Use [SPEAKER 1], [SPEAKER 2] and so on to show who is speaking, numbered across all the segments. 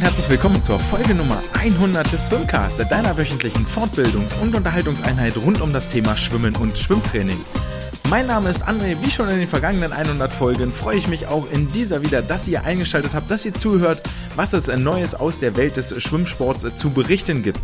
[SPEAKER 1] und herzlich willkommen zur Folge Nummer 100 des Swimcast, deiner wöchentlichen Fortbildungs- und Unterhaltungseinheit rund um das Thema Schwimmen und Schwimmtraining. Mein Name ist André. Wie schon in den vergangenen 100 Folgen freue ich mich auch in dieser wieder, dass ihr eingeschaltet habt, dass ihr zuhört, was es Neues aus der Welt des Schwimmsports zu berichten gibt.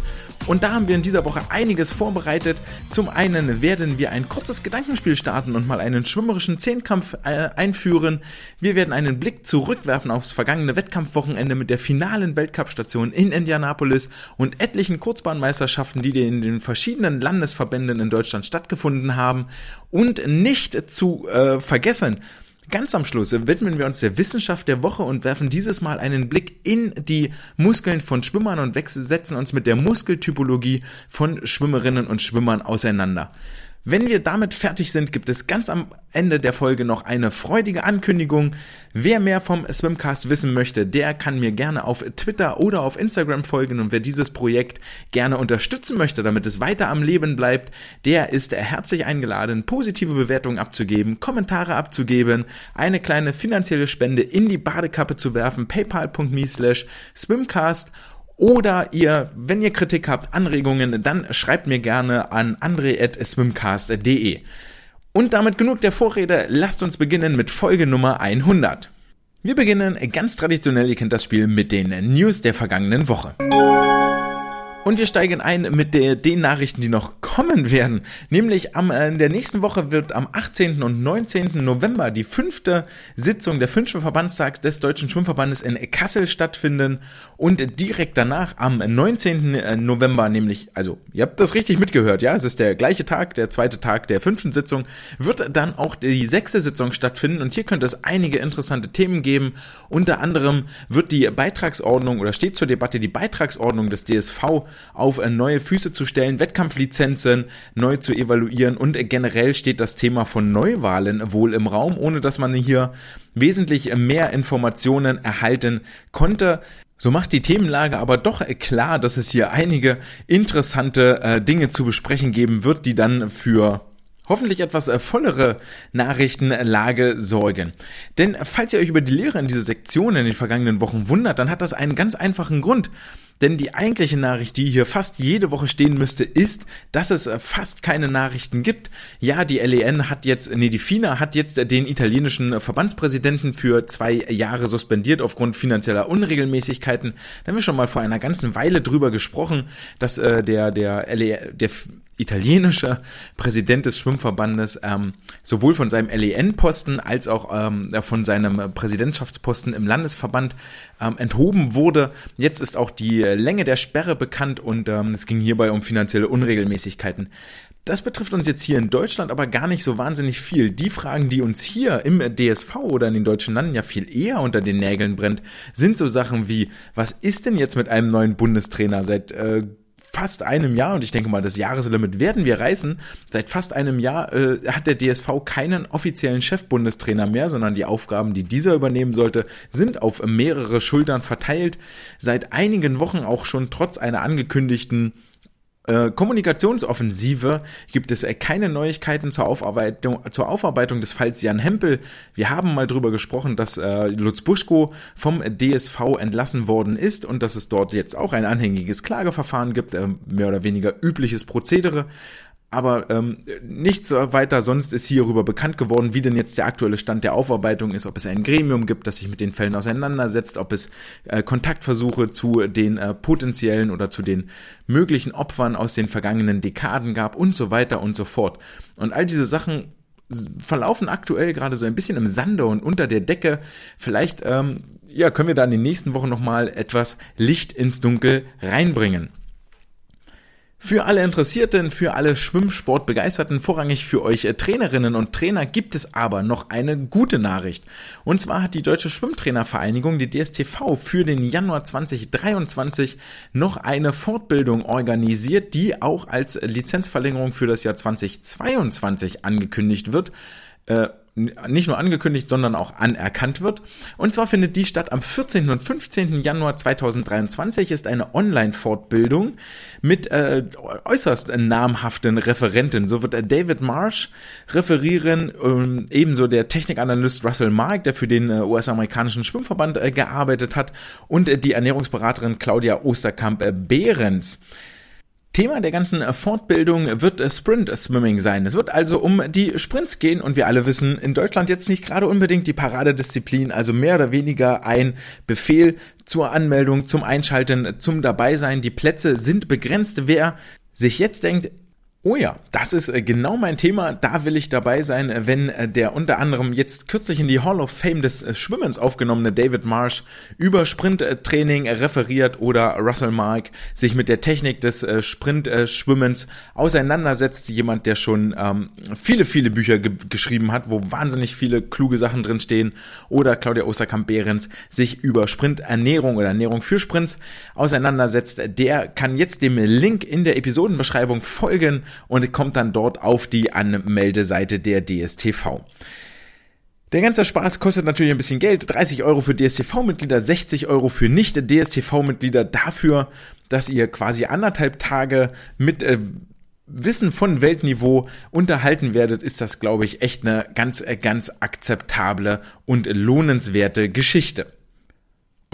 [SPEAKER 1] Und da haben wir in dieser Woche einiges vorbereitet. Zum einen werden wir ein kurzes Gedankenspiel starten und mal einen schwimmerischen Zehnkampf äh, einführen. Wir werden einen Blick zurückwerfen aufs vergangene Wettkampfwochenende mit der finalen Weltcup-Station in Indianapolis und etlichen Kurzbahnmeisterschaften, die in den verschiedenen Landesverbänden in Deutschland stattgefunden haben. Und nicht zu äh, vergessen, Ganz am Schluss widmen wir uns der Wissenschaft der Woche und werfen dieses Mal einen Blick in die Muskeln von Schwimmern und setzen uns mit der Muskeltypologie von Schwimmerinnen und Schwimmern auseinander. Wenn wir damit fertig sind, gibt es ganz am Ende der Folge noch eine freudige Ankündigung. Wer mehr vom Swimcast wissen möchte, der kann mir gerne auf Twitter oder auf Instagram folgen. Und wer dieses Projekt gerne unterstützen möchte, damit es weiter am Leben bleibt, der ist herzlich eingeladen, positive Bewertungen abzugeben, Kommentare abzugeben, eine kleine finanzielle Spende in die Badekappe zu werfen, paypal.me slash swimcast oder ihr, wenn ihr Kritik habt, Anregungen, dann schreibt mir gerne an andre.swimcast.de. Und damit genug der Vorrede, lasst uns beginnen mit Folge Nummer 100. Wir beginnen ganz traditionell, ihr kennt das Spiel, mit den News der vergangenen Woche. Und wir steigen ein mit der, den Nachrichten, die noch kommen werden. Nämlich am, äh, in der nächsten Woche wird am 18. und 19. November die fünfte Sitzung, der fünfte Verbandstag des Deutschen Schwimmverbandes in Kassel stattfinden. Und direkt danach, am 19. Äh, November, nämlich, also ihr habt das richtig mitgehört, ja, es ist der gleiche Tag, der zweite Tag der fünften Sitzung, wird dann auch die sechste Sitzung stattfinden. Und hier könnte es einige interessante Themen geben. Unter anderem wird die Beitragsordnung oder steht zur Debatte die Beitragsordnung des DSV auf äh, neue Füße zu stellen, Wettkampflizenzen neu zu evaluieren und generell steht das Thema von Neuwahlen wohl im Raum, ohne dass man hier wesentlich mehr Informationen erhalten konnte. So macht die Themenlage aber doch klar, dass es hier einige interessante äh, Dinge zu besprechen geben wird, die dann für hoffentlich etwas äh, vollere Nachrichtenlage sorgen. Denn falls ihr euch über die Lehre in dieser Sektion in den vergangenen Wochen wundert, dann hat das einen ganz einfachen Grund. Denn die eigentliche Nachricht, die hier fast jede Woche stehen müsste, ist, dass es äh, fast keine Nachrichten gibt. Ja, die LEN hat jetzt, nee, die FINA hat jetzt den italienischen Verbandspräsidenten für zwei Jahre suspendiert aufgrund finanzieller Unregelmäßigkeiten. Da haben wir schon mal vor einer ganzen Weile drüber gesprochen, dass äh, der, der, LE, der italienische Präsident des Schwimmverbandes ähm, sowohl von seinem LEN-Posten als auch ähm, von seinem Präsidentschaftsposten im Landesverband ähm, enthoben wurde. Jetzt ist auch die Länge der Sperre bekannt und ähm, es ging hierbei um finanzielle Unregelmäßigkeiten. Das betrifft uns jetzt hier in Deutschland aber gar nicht so wahnsinnig viel. Die Fragen, die uns hier im DSV oder in den deutschen Landen ja viel eher unter den Nägeln brennt, sind so Sachen wie, was ist denn jetzt mit einem neuen Bundestrainer seit äh, fast einem Jahr, und ich denke mal, das Jahreslimit werden wir reißen, seit fast einem Jahr äh, hat der DSV keinen offiziellen Chefbundestrainer mehr, sondern die Aufgaben, die dieser übernehmen sollte, sind auf mehrere Schultern verteilt. Seit einigen Wochen auch schon trotz einer angekündigten äh, Kommunikationsoffensive gibt es äh, keine Neuigkeiten zur Aufarbeitung, zur Aufarbeitung des Falls Jan Hempel. Wir haben mal drüber gesprochen, dass äh, Lutz Buschko vom DSV entlassen worden ist und dass es dort jetzt auch ein anhängiges Klageverfahren gibt, äh, mehr oder weniger übliches Prozedere. Aber ähm, nichts weiter sonst ist hierüber bekannt geworden, wie denn jetzt der aktuelle Stand der Aufarbeitung ist, ob es ein Gremium gibt, das sich mit den Fällen auseinandersetzt, ob es äh, Kontaktversuche zu den äh, potenziellen oder zu den möglichen Opfern aus den vergangenen Dekaden gab und so weiter und so fort. Und all diese Sachen verlaufen aktuell gerade so ein bisschen im Sande und unter der Decke. Vielleicht ähm, ja, können wir da in den nächsten Wochen nochmal etwas Licht ins Dunkel reinbringen. Für alle Interessierten, für alle Schwimmsportbegeisterten, vorrangig für euch äh, Trainerinnen und Trainer gibt es aber noch eine gute Nachricht. Und zwar hat die Deutsche Schwimmtrainervereinigung, die DSTV, für den Januar 2023 noch eine Fortbildung organisiert, die auch als Lizenzverlängerung für das Jahr 2022 angekündigt wird. Äh, nicht nur angekündigt, sondern auch anerkannt wird. Und zwar findet die statt am 14. und 15. Januar 2023 ist eine Online-Fortbildung mit äh, äußerst namhaften Referenten. So wird äh, David Marsh referieren, ähm, ebenso der Technikanalyst Russell Mark, der für den äh, US-amerikanischen Schwimmverband äh, gearbeitet hat, und äh, die Ernährungsberaterin Claudia Osterkamp-Behrens. Thema der ganzen Fortbildung wird Sprint Swimming sein. Es wird also um die Sprints gehen und wir alle wissen, in Deutschland jetzt nicht gerade unbedingt die Paradedisziplin, also mehr oder weniger ein Befehl zur Anmeldung, zum Einschalten, zum Dabeisein. Die Plätze sind begrenzt. Wer sich jetzt denkt, Oh ja, das ist äh, genau mein Thema. Da will ich dabei sein, äh, wenn äh, der unter anderem jetzt kürzlich in die Hall of Fame des Schwimmens aufgenommene David Marsh über Sprinttraining referiert oder Russell Mark sich mit der Technik des Sprintschwimmens auseinandersetzt. Jemand, der schon ähm, viele, viele Bücher ge geschrieben hat, wo wahnsinnig viele kluge Sachen drinstehen. Oder Claudia Osterkamp-Behrens sich über Sprinternährung oder Ernährung für Sprints auseinandersetzt. Der kann jetzt dem Link in der Episodenbeschreibung folgen und kommt dann dort auf die Anmeldeseite der DSTV. Der ganze Spaß kostet natürlich ein bisschen Geld. 30 Euro für DSTV-Mitglieder, 60 Euro für Nicht-DSTV-Mitglieder dafür, dass ihr quasi anderthalb Tage mit äh, Wissen von Weltniveau unterhalten werdet, ist das, glaube ich, echt eine ganz, äh, ganz akzeptable und lohnenswerte Geschichte.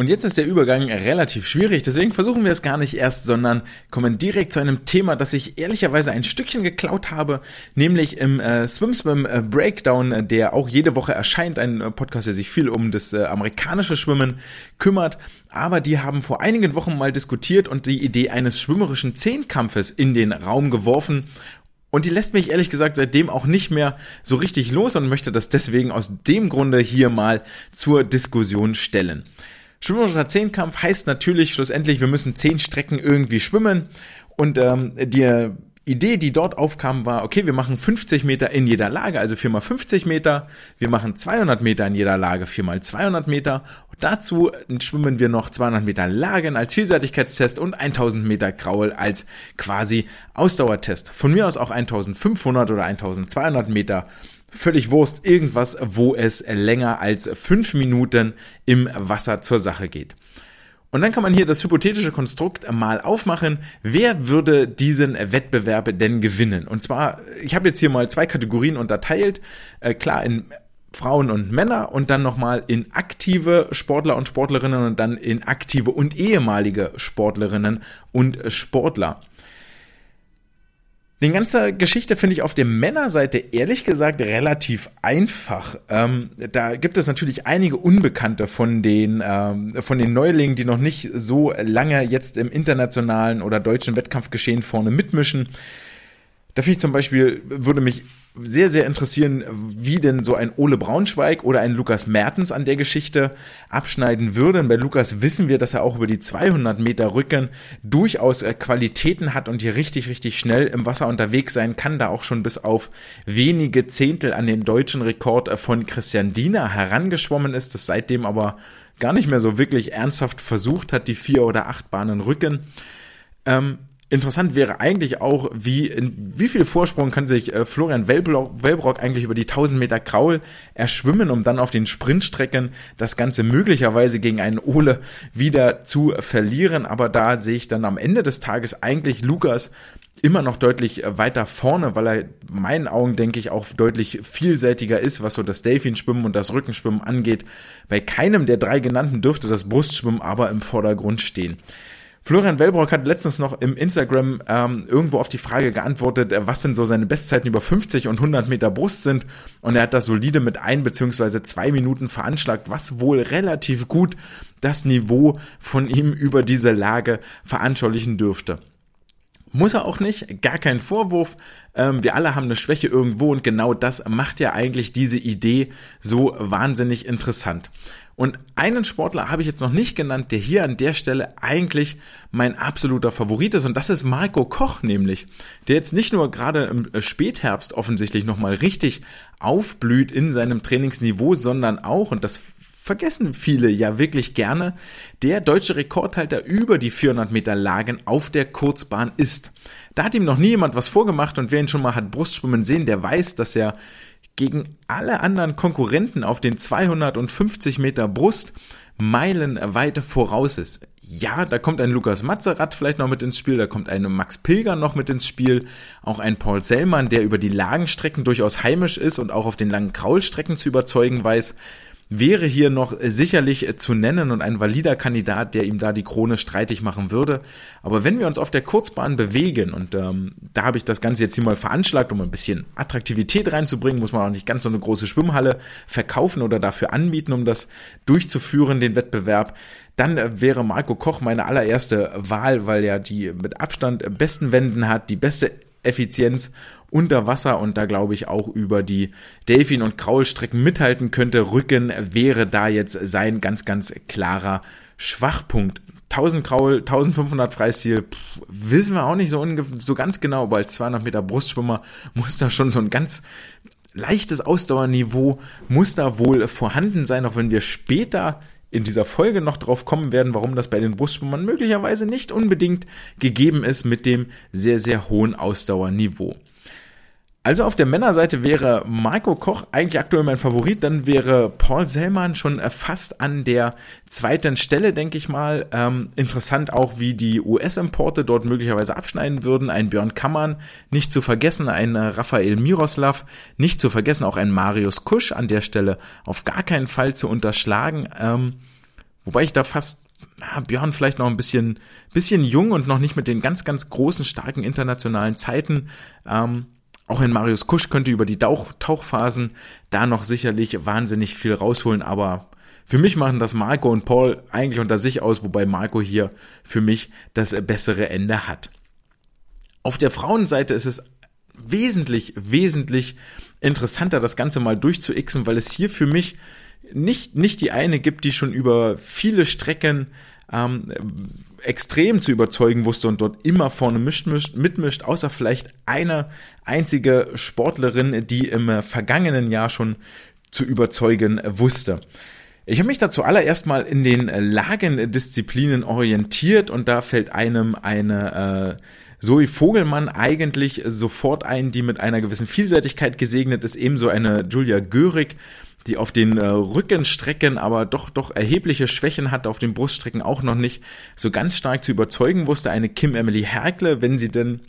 [SPEAKER 1] Und jetzt ist der Übergang relativ schwierig, deswegen versuchen wir es gar nicht erst, sondern kommen direkt zu einem Thema, das ich ehrlicherweise ein Stückchen geklaut habe, nämlich im äh, Swim Swim äh, Breakdown, der auch jede Woche erscheint, ein äh, Podcast, der sich viel um das äh, amerikanische Schwimmen kümmert. Aber die haben vor einigen Wochen mal diskutiert und die Idee eines schwimmerischen Zehnkampfes in den Raum geworfen und die lässt mich ehrlich gesagt seitdem auch nicht mehr so richtig los und möchte das deswegen aus dem Grunde hier mal zur Diskussion stellen. Schwimmerischer Zehnkampf heißt natürlich schlussendlich, wir müssen zehn Strecken irgendwie schwimmen. Und ähm, die Idee, die dort aufkam, war, okay, wir machen 50 Meter in jeder Lage, also 4 mal 50 Meter. Wir machen 200 Meter in jeder Lage, 4 mal 200 Meter. Und dazu schwimmen wir noch 200 Meter Lagen als Vielseitigkeitstest und 1000 Meter Kraul als quasi Ausdauertest. Von mir aus auch 1500 oder 1200 Meter völlig Wurst, irgendwas, wo es länger als fünf Minuten im Wasser zur Sache geht. Und dann kann man hier das hypothetische Konstrukt mal aufmachen. Wer würde diesen Wettbewerb denn gewinnen? Und zwar, ich habe jetzt hier mal zwei Kategorien unterteilt. Äh, klar, in Frauen und Männer und dann nochmal in aktive Sportler und Sportlerinnen und dann in aktive und ehemalige Sportlerinnen und Sportler. Die ganze Geschichte finde ich auf der Männerseite ehrlich gesagt relativ einfach. Ähm, da gibt es natürlich einige Unbekannte von den, ähm, von den Neulingen, die noch nicht so lange jetzt im internationalen oder deutschen Wettkampfgeschehen vorne mitmischen. Da finde ich zum Beispiel, würde mich sehr, sehr interessieren, wie denn so ein Ole Braunschweig oder ein Lukas Mertens an der Geschichte abschneiden würden. Bei Lukas wissen wir, dass er auch über die 200 Meter Rücken durchaus äh, Qualitäten hat und hier richtig, richtig schnell im Wasser unterwegs sein kann, da auch schon bis auf wenige Zehntel an den deutschen Rekord äh, von Christian Diener herangeschwommen ist, das seitdem aber gar nicht mehr so wirklich ernsthaft versucht hat, die vier oder acht Bahnen Rücken. Ähm, Interessant wäre eigentlich auch, wie, in, wie viel Vorsprung kann sich äh, Florian Wellbrock eigentlich über die 1000 Meter Kraul erschwimmen, um dann auf den Sprintstrecken das Ganze möglicherweise gegen einen Ole wieder zu verlieren. Aber da sehe ich dann am Ende des Tages eigentlich Lukas immer noch deutlich äh, weiter vorne, weil er in meinen Augen, denke ich, auch deutlich vielseitiger ist, was so das Delfinschwimmen und das Rückenschwimmen angeht. Bei keinem der drei genannten dürfte das Brustschwimmen aber im Vordergrund stehen. Florian Wellbrock hat letztens noch im Instagram ähm, irgendwo auf die Frage geantwortet, äh, was denn so seine Bestzeiten über 50 und 100 Meter Brust sind. Und er hat das solide mit ein beziehungsweise zwei Minuten veranschlagt, was wohl relativ gut das Niveau von ihm über diese Lage veranschaulichen dürfte. Muss er auch nicht, gar kein Vorwurf. Ähm, wir alle haben eine Schwäche irgendwo und genau das macht ja eigentlich diese Idee so wahnsinnig interessant. Und einen Sportler habe ich jetzt noch nicht genannt, der hier an der Stelle eigentlich mein absoluter Favorit ist. Und das ist Marco Koch nämlich, der jetzt nicht nur gerade im äh, Spätherbst offensichtlich nochmal richtig aufblüht in seinem Trainingsniveau, sondern auch, und das vergessen viele ja wirklich gerne, der deutsche Rekordhalter über die 400 Meter Lagen auf der Kurzbahn ist. Da hat ihm noch nie jemand was vorgemacht und wer ihn schon mal hat Brustschwimmen sehen, der weiß, dass er gegen alle anderen Konkurrenten auf den 250 Meter Brust meilenweit voraus ist. Ja, da kommt ein Lukas Mazerat vielleicht noch mit ins Spiel, da kommt ein Max Pilger noch mit ins Spiel, auch ein Paul Sellmann, der über die Lagenstrecken durchaus heimisch ist und auch auf den langen Kraulstrecken zu überzeugen weiß wäre hier noch sicherlich zu nennen und ein valider Kandidat, der ihm da die Krone streitig machen würde. Aber wenn wir uns auf der Kurzbahn bewegen, und ähm, da habe ich das Ganze jetzt hier mal veranschlagt, um ein bisschen Attraktivität reinzubringen, muss man auch nicht ganz so eine große Schwimmhalle verkaufen oder dafür anbieten, um das durchzuführen, den Wettbewerb. Dann äh, wäre Marco Koch meine allererste Wahl, weil er die mit Abstand besten Wänden hat, die beste Effizienz unter Wasser und da glaube ich auch über die Delfin- und Kraulstrecken mithalten könnte. Rücken wäre da jetzt sein ganz, ganz klarer Schwachpunkt. 1000 Kraul, 1500 Freistil, pff, wissen wir auch nicht so, so ganz genau, aber als 200 Meter Brustschwimmer muss da schon so ein ganz leichtes Ausdauerniveau muss da wohl vorhanden sein, auch wenn wir später in dieser Folge noch drauf kommen werden, warum das bei den Brustschwimmern möglicherweise nicht unbedingt gegeben ist mit dem sehr, sehr hohen Ausdauerniveau. Also auf der Männerseite wäre Marco Koch eigentlich aktuell mein Favorit, dann wäre Paul Sellmann schon fast an der zweiten Stelle, denke ich mal. Ähm, interessant auch, wie die US-Importe dort möglicherweise abschneiden würden. Ein Björn Kammern, nicht zu vergessen, ein Raphael Miroslav, nicht zu vergessen auch ein Marius Kusch an der Stelle auf gar keinen Fall zu unterschlagen. Ähm, wobei ich da fast na, Björn vielleicht noch ein bisschen, bisschen jung und noch nicht mit den ganz, ganz großen, starken internationalen Zeiten. Ähm, auch ein Marius Kusch könnte über die Tauch Tauchphasen da noch sicherlich wahnsinnig viel rausholen, aber für mich machen das Marco und Paul eigentlich unter sich aus, wobei Marco hier für mich das bessere Ende hat. Auf der Frauenseite ist es wesentlich, wesentlich interessanter, das Ganze mal durchzuixen, weil es hier für mich nicht, nicht die eine gibt, die schon über viele Strecken ähm, extrem zu überzeugen wusste und dort immer vorne mischt, mischt, mitmischt, außer vielleicht eine einzige Sportlerin, die im vergangenen Jahr schon zu überzeugen wusste. Ich habe mich da zuallererst mal in den Lagendisziplinen orientiert und da fällt einem eine äh, Zoe Vogelmann eigentlich sofort ein, die mit einer gewissen Vielseitigkeit gesegnet ist, ebenso eine Julia Görig, die auf den äh, Rückenstrecken aber doch doch erhebliche Schwächen hat, auf den Bruststrecken auch noch nicht so ganz stark zu überzeugen wusste. Eine Kim Emily Herkle, wenn sie denn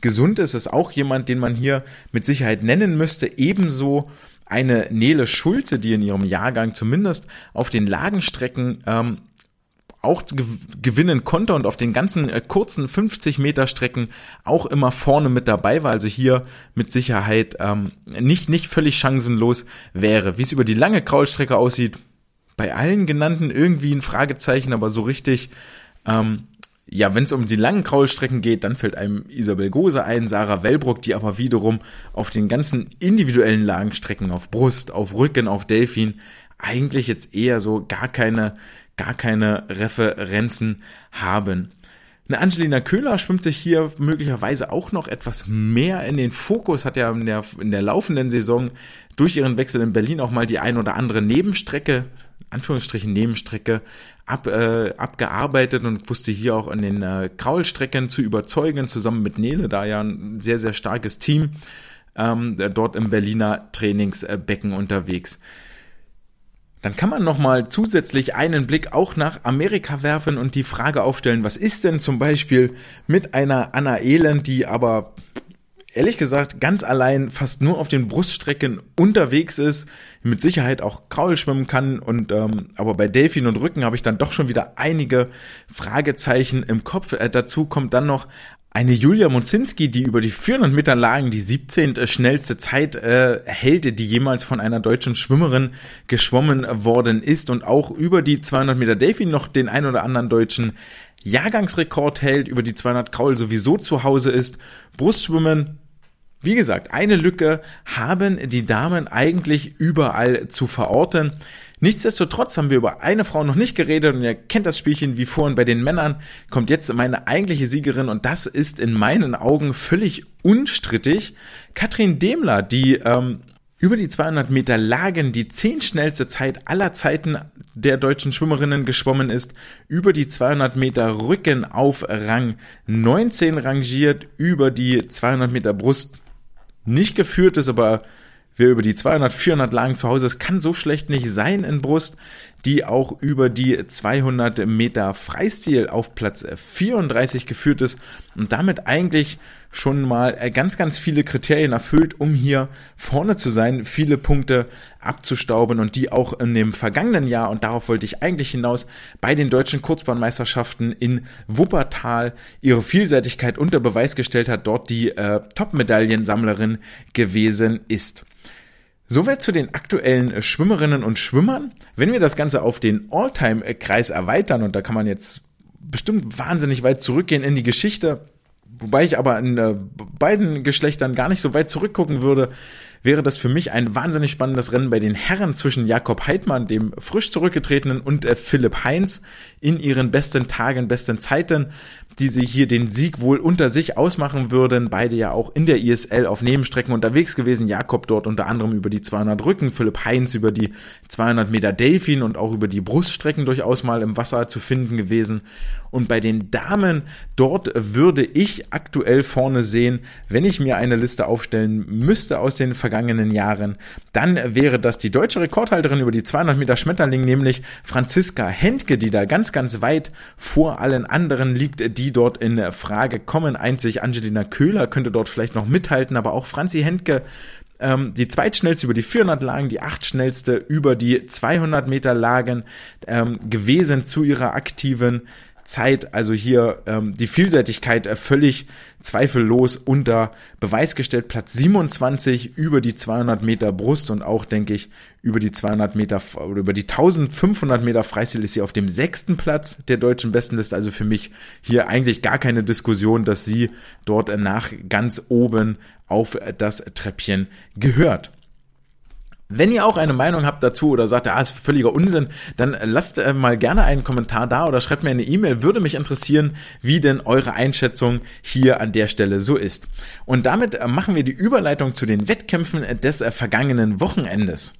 [SPEAKER 1] gesund ist, ist auch jemand, den man hier mit Sicherheit nennen müsste. Ebenso eine Nele Schulze, die in ihrem Jahrgang zumindest auf den Lagenstrecken ähm, auch gewinnen konnte und auf den ganzen äh, kurzen 50 Meter Strecken auch immer vorne mit dabei war, also hier mit Sicherheit ähm, nicht, nicht völlig chancenlos wäre. Wie es über die lange Kraulstrecke aussieht, bei allen genannten irgendwie ein Fragezeichen, aber so richtig, ähm, ja, wenn es um die langen Kraulstrecken geht, dann fällt einem Isabel Gose ein, Sarah Wellbrock, die aber wiederum auf den ganzen individuellen Lagenstrecken, auf Brust, auf Rücken, auf Delfin, eigentlich jetzt eher so gar keine gar keine Referenzen haben. Eine Angelina Köhler schwimmt sich hier möglicherweise auch noch etwas mehr in den Fokus, hat ja in der, in der laufenden Saison durch ihren Wechsel in Berlin auch mal die ein oder andere Nebenstrecke, Anführungsstrichen Nebenstrecke, ab, äh, abgearbeitet und wusste hier auch an den äh, Kraulstrecken zu überzeugen, zusammen mit Nele, da ja ein sehr, sehr starkes Team ähm, dort im Berliner Trainingsbecken unterwegs. Dann kann man nochmal zusätzlich einen Blick auch nach Amerika werfen und die Frage aufstellen, was ist denn zum Beispiel mit einer Anna Elend, die aber ehrlich gesagt ganz allein fast nur auf den Bruststrecken unterwegs ist, mit Sicherheit auch Kraul schwimmen kann und ähm, aber bei Delfin und Rücken habe ich dann doch schon wieder einige Fragezeichen im Kopf. Äh, dazu kommt dann noch eine Julia Mozinski, die über die 400 Meter Lagen die 17. schnellste Zeit äh, hält, die jemals von einer deutschen Schwimmerin geschwommen worden ist und auch über die 200 Meter Delfin noch den ein oder anderen deutschen Jahrgangsrekord hält, über die 200 Kraul sowieso zu Hause ist. Brustschwimmen, wie gesagt, eine Lücke haben die Damen eigentlich überall zu verorten. Nichtsdestotrotz haben wir über eine Frau noch nicht geredet und ihr kennt das Spielchen wie vorhin bei den Männern, kommt jetzt meine eigentliche Siegerin und das ist in meinen Augen völlig unstrittig. Katrin Demler, die ähm, über die 200 Meter Lagen die zehn schnellste Zeit aller Zeiten der deutschen Schwimmerinnen geschwommen ist, über die 200 Meter Rücken auf Rang 19 rangiert, über die 200 Meter Brust nicht geführt ist, aber wer über die 200, 400 Lagen zu Hause ist, kann so schlecht nicht sein in Brust, die auch über die 200 Meter Freistil auf Platz 34 geführt ist und damit eigentlich schon mal äh, ganz, ganz viele Kriterien erfüllt, um hier vorne zu sein, viele Punkte abzustauben und die auch in dem vergangenen Jahr, und darauf wollte ich eigentlich hinaus, bei den deutschen Kurzbahnmeisterschaften in Wuppertal ihre Vielseitigkeit unter Beweis gestellt hat, dort die äh, Top-Medaillensammlerin gewesen ist. Soweit zu den aktuellen Schwimmerinnen und Schwimmern. Wenn wir das Ganze auf den All-Time-Kreis erweitern, und da kann man jetzt bestimmt wahnsinnig weit zurückgehen in die Geschichte, wobei ich aber in äh, beiden Geschlechtern gar nicht so weit zurückgucken würde, wäre das für mich ein wahnsinnig spannendes Rennen bei den Herren zwischen Jakob Heidmann, dem frisch zurückgetretenen, und äh, Philipp Heinz in ihren besten Tagen, besten Zeiten, die sie hier den Sieg wohl unter sich ausmachen würden. Beide ja auch in der ISL auf Nebenstrecken unterwegs gewesen. Jakob dort unter anderem über die 200 Rücken, Philipp Heinz über die 200 Meter Delfin und auch über die Bruststrecken durchaus mal im Wasser zu finden gewesen. Und bei den Damen, dort würde ich aktuell vorne sehen, wenn ich mir eine Liste aufstellen müsste aus den vergangenen Jahren, dann wäre das die deutsche Rekordhalterin über die 200 Meter Schmetterling, nämlich Franziska Hentke, die da ganz, ganz weit vor allen anderen liegt, die dort in Frage kommen. Einzig Angelina Köhler könnte dort vielleicht noch mithalten, aber auch Franzi Hentke ähm, die zweitschnellste über die 400 Lagen, die achtschnellste über die 200 Meter Lagen ähm, gewesen zu ihrer aktiven Zeit, also hier ähm, die Vielseitigkeit äh, völlig zweifellos unter Beweis gestellt. Platz 27 über die 200 Meter Brust und auch, denke ich, über die 200 Meter oder über die 1500 Meter Freistil ist sie auf dem sechsten Platz der deutschen Bestenliste. Also für mich hier eigentlich gar keine Diskussion, dass sie dort nach ganz oben auf das Treppchen gehört. Wenn ihr auch eine Meinung habt dazu oder sagt, ah, ist völliger Unsinn, dann lasst äh, mal gerne einen Kommentar da oder schreibt mir eine E-Mail. Würde mich interessieren, wie denn eure Einschätzung hier an der Stelle so ist. Und damit äh, machen wir die Überleitung zu den Wettkämpfen des äh, vergangenen Wochenendes.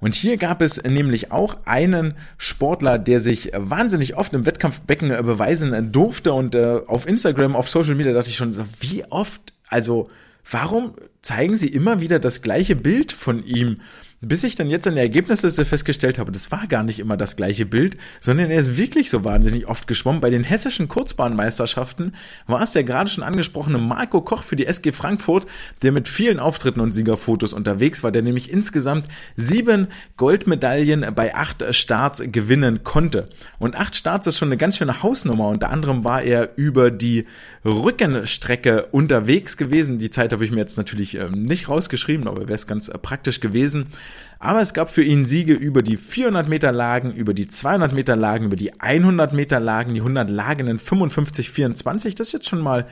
[SPEAKER 1] Und hier gab es nämlich auch einen Sportler, der sich wahnsinnig oft im Wettkampfbecken beweisen durfte. Und auf Instagram, auf Social Media dachte ich schon, wie oft, also warum zeigen sie immer wieder das gleiche Bild von ihm? Bis ich dann jetzt an der Ergebnisliste festgestellt habe, das war gar nicht immer das gleiche Bild, sondern er ist wirklich so wahnsinnig oft geschwommen. Bei den hessischen Kurzbahnmeisterschaften war es der gerade schon angesprochene Marco Koch für die SG Frankfurt, der mit vielen Auftritten und Siegerfotos unterwegs war, der nämlich insgesamt sieben Goldmedaillen bei acht Starts gewinnen konnte. Und acht Starts ist schon eine ganz schöne Hausnummer. Unter anderem war er über die Rückenstrecke unterwegs gewesen. Die Zeit habe ich mir jetzt natürlich ähm, nicht rausgeschrieben, aber wäre es ganz äh, praktisch gewesen. Aber es gab für ihn Siege über die 400 Meter Lagen, über die 200 Meter Lagen, über die 100 Meter Lagen, die 100 Lagen in 55, 24. Das ist jetzt schon mal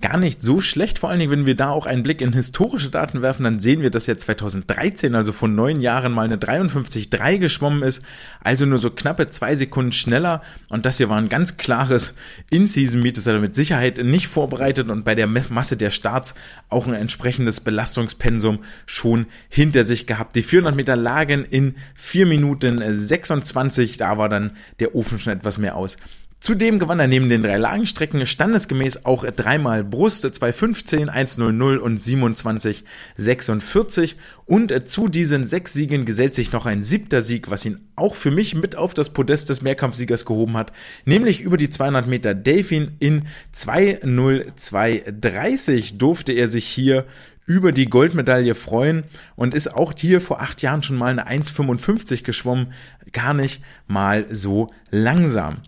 [SPEAKER 1] gar nicht so schlecht. Vor allen Dingen, wenn wir da auch einen Blick in historische Daten werfen, dann sehen wir, dass er 2013, also vor neun Jahren, mal eine 53,3 geschwommen ist. Also nur so knappe zwei Sekunden schneller. Und das hier war ein ganz klares In-Season-Meet. Das hat er mit Sicherheit nicht vorbereitet und bei der Masse der Starts auch ein entsprechendes Belastungspensum schon hinter sich gehabt. Die 400 Meter lagen in 4 Minuten 26. Da war dann der Ofen schon etwas mehr aus. Zudem gewann er neben den drei Lagenstrecken standesgemäß auch dreimal Brust 215, 100 und 2746 und zu diesen sechs Siegen gesellt sich noch ein siebter Sieg, was ihn auch für mich mit auf das Podest des Mehrkampfsiegers gehoben hat, nämlich über die 200 Meter Delfin in 20230 durfte er sich hier über die Goldmedaille freuen und ist auch hier vor acht Jahren schon mal eine 1,55 geschwommen, gar nicht mal so langsam.